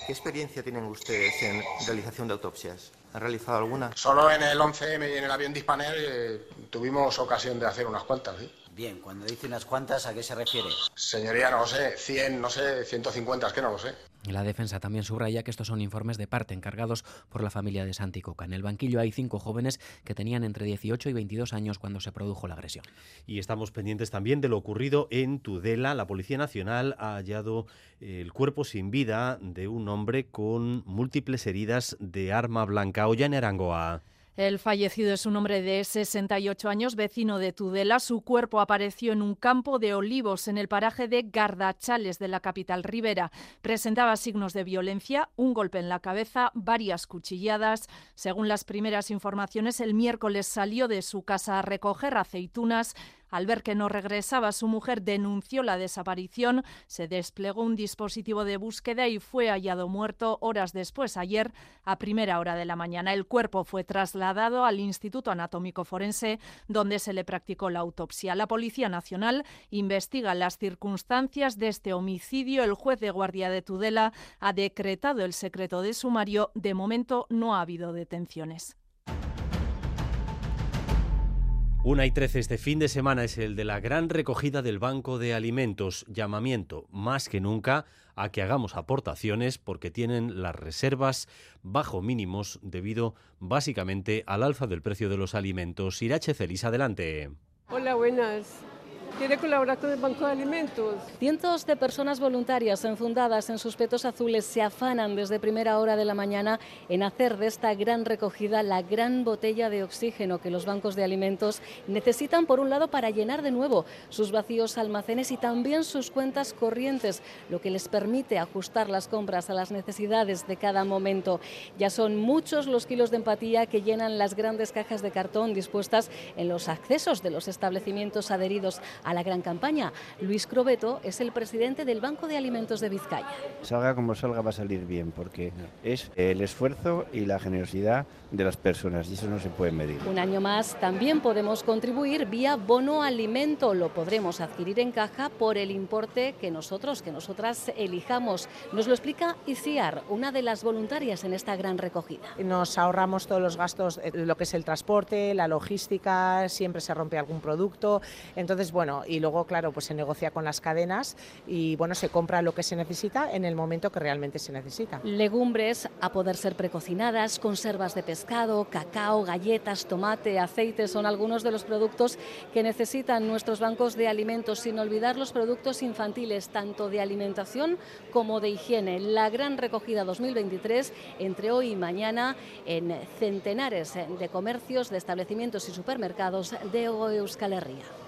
¿Qué experiencia tienen ustedes en realización de autopsias? ¿Han realizado alguna? Solo en el 11M y en el avión Dispaner eh, tuvimos ocasión de hacer unas cuantas, ¿sí? Bien, cuando dice unas cuantas, ¿a qué se refiere? Señoría, no lo sé, 100, no sé, 150, es que no lo sé. La defensa también subraya que estos son informes de parte encargados por la familia de Santi Coca. En el banquillo hay cinco jóvenes que tenían entre 18 y 22 años cuando se produjo la agresión. Y estamos pendientes también de lo ocurrido en Tudela. La Policía Nacional ha hallado el cuerpo sin vida de un hombre con múltiples heridas de arma blanca. Ollane Arangoa. El fallecido es un hombre de 68 años, vecino de Tudela. Su cuerpo apareció en un campo de olivos en el paraje de Gardachales de la capital ribera. Presentaba signos de violencia, un golpe en la cabeza, varias cuchilladas. Según las primeras informaciones, el miércoles salió de su casa a recoger aceitunas al ver que no regresaba, su mujer denunció la desaparición, se desplegó un dispositivo de búsqueda y fue hallado muerto horas después, ayer, a primera hora de la mañana. El cuerpo fue trasladado al Instituto Anatómico Forense, donde se le practicó la autopsia. La Policía Nacional investiga las circunstancias de este homicidio. El juez de guardia de Tudela ha decretado el secreto de sumario. De momento no ha habido detenciones. Una y trece este fin de semana es el de la gran recogida del Banco de Alimentos. Llamamiento más que nunca a que hagamos aportaciones porque tienen las reservas bajo mínimos debido básicamente al alza del precio de los alimentos. Irache Celis, adelante. Hola, buenas. ¿Quiere colaborar con el Banco de Alimentos? Cientos de personas voluntarias enfundadas en sus petos azules se afanan desde primera hora de la mañana en hacer de esta gran recogida la gran botella de oxígeno que los bancos de alimentos necesitan, por un lado, para llenar de nuevo sus vacíos almacenes y también sus cuentas corrientes, lo que les permite ajustar las compras a las necesidades de cada momento. Ya son muchos los kilos de empatía que llenan las grandes cajas de cartón dispuestas en los accesos de los establecimientos adheridos a la gran campaña. Luis Crobeto es el presidente del Banco de Alimentos de Vizcaya. Salga como salga va a salir bien porque es el esfuerzo y la generosidad de las personas y eso no se puede medir. Un año más también podemos contribuir vía bono alimento. Lo podremos adquirir en caja por el importe que nosotros, que nosotras elijamos. Nos lo explica Isiar, una de las voluntarias en esta gran recogida. Nos ahorramos todos los gastos, lo que es el transporte, la logística, siempre se rompe algún producto. Entonces, bueno, y luego, claro, pues se negocia con las cadenas y bueno, se compra lo que se necesita en el momento que realmente se necesita. Legumbres a poder ser precocinadas, conservas de pescado, cacao, galletas, tomate, aceite son algunos de los productos que necesitan nuestros bancos de alimentos, sin olvidar los productos infantiles, tanto de alimentación como de higiene. La gran recogida 2023 entre hoy y mañana en centenares de comercios, de establecimientos y supermercados de Euskal Herria.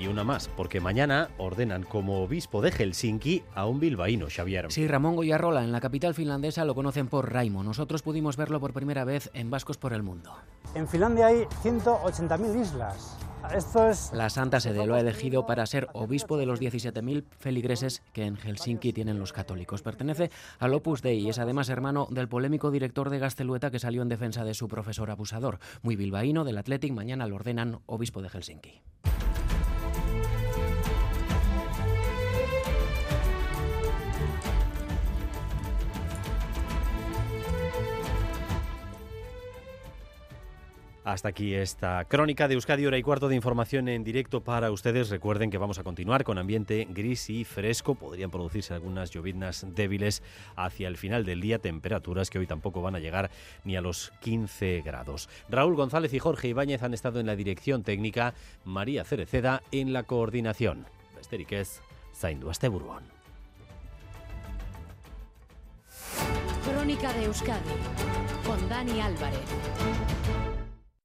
Y una más, porque mañana ordenan como obispo de Helsinki a un bilbaíno, Xavier. Sí, Ramón Goyarrola, en la capital finlandesa lo conocen por Raimo. Nosotros pudimos verlo por primera vez en Vascos por el Mundo. En Finlandia hay 180.000 islas. Esto es... La Santa Sede lo ha elegido para ser obispo de los 17.000 feligreses que en Helsinki tienen los católicos. Pertenece al Opus Dei y es además hermano del polémico director de Gastelueta que salió en defensa de su profesor abusador. Muy bilbaíno del Athletic, mañana lo ordenan obispo de Helsinki. Hasta aquí esta crónica de Euskadi, hora y cuarto de información en directo para ustedes. Recuerden que vamos a continuar con ambiente gris y fresco. Podrían producirse algunas lloviznas débiles hacia el final del día, temperaturas que hoy tampoco van a llegar ni a los 15 grados. Raúl González y Jorge Ibáñez han estado en la dirección técnica, María Cereceda en la coordinación. Besteriquez, Zaindu Asteburuan. Crónica de Euskadi con Dani Álvarez.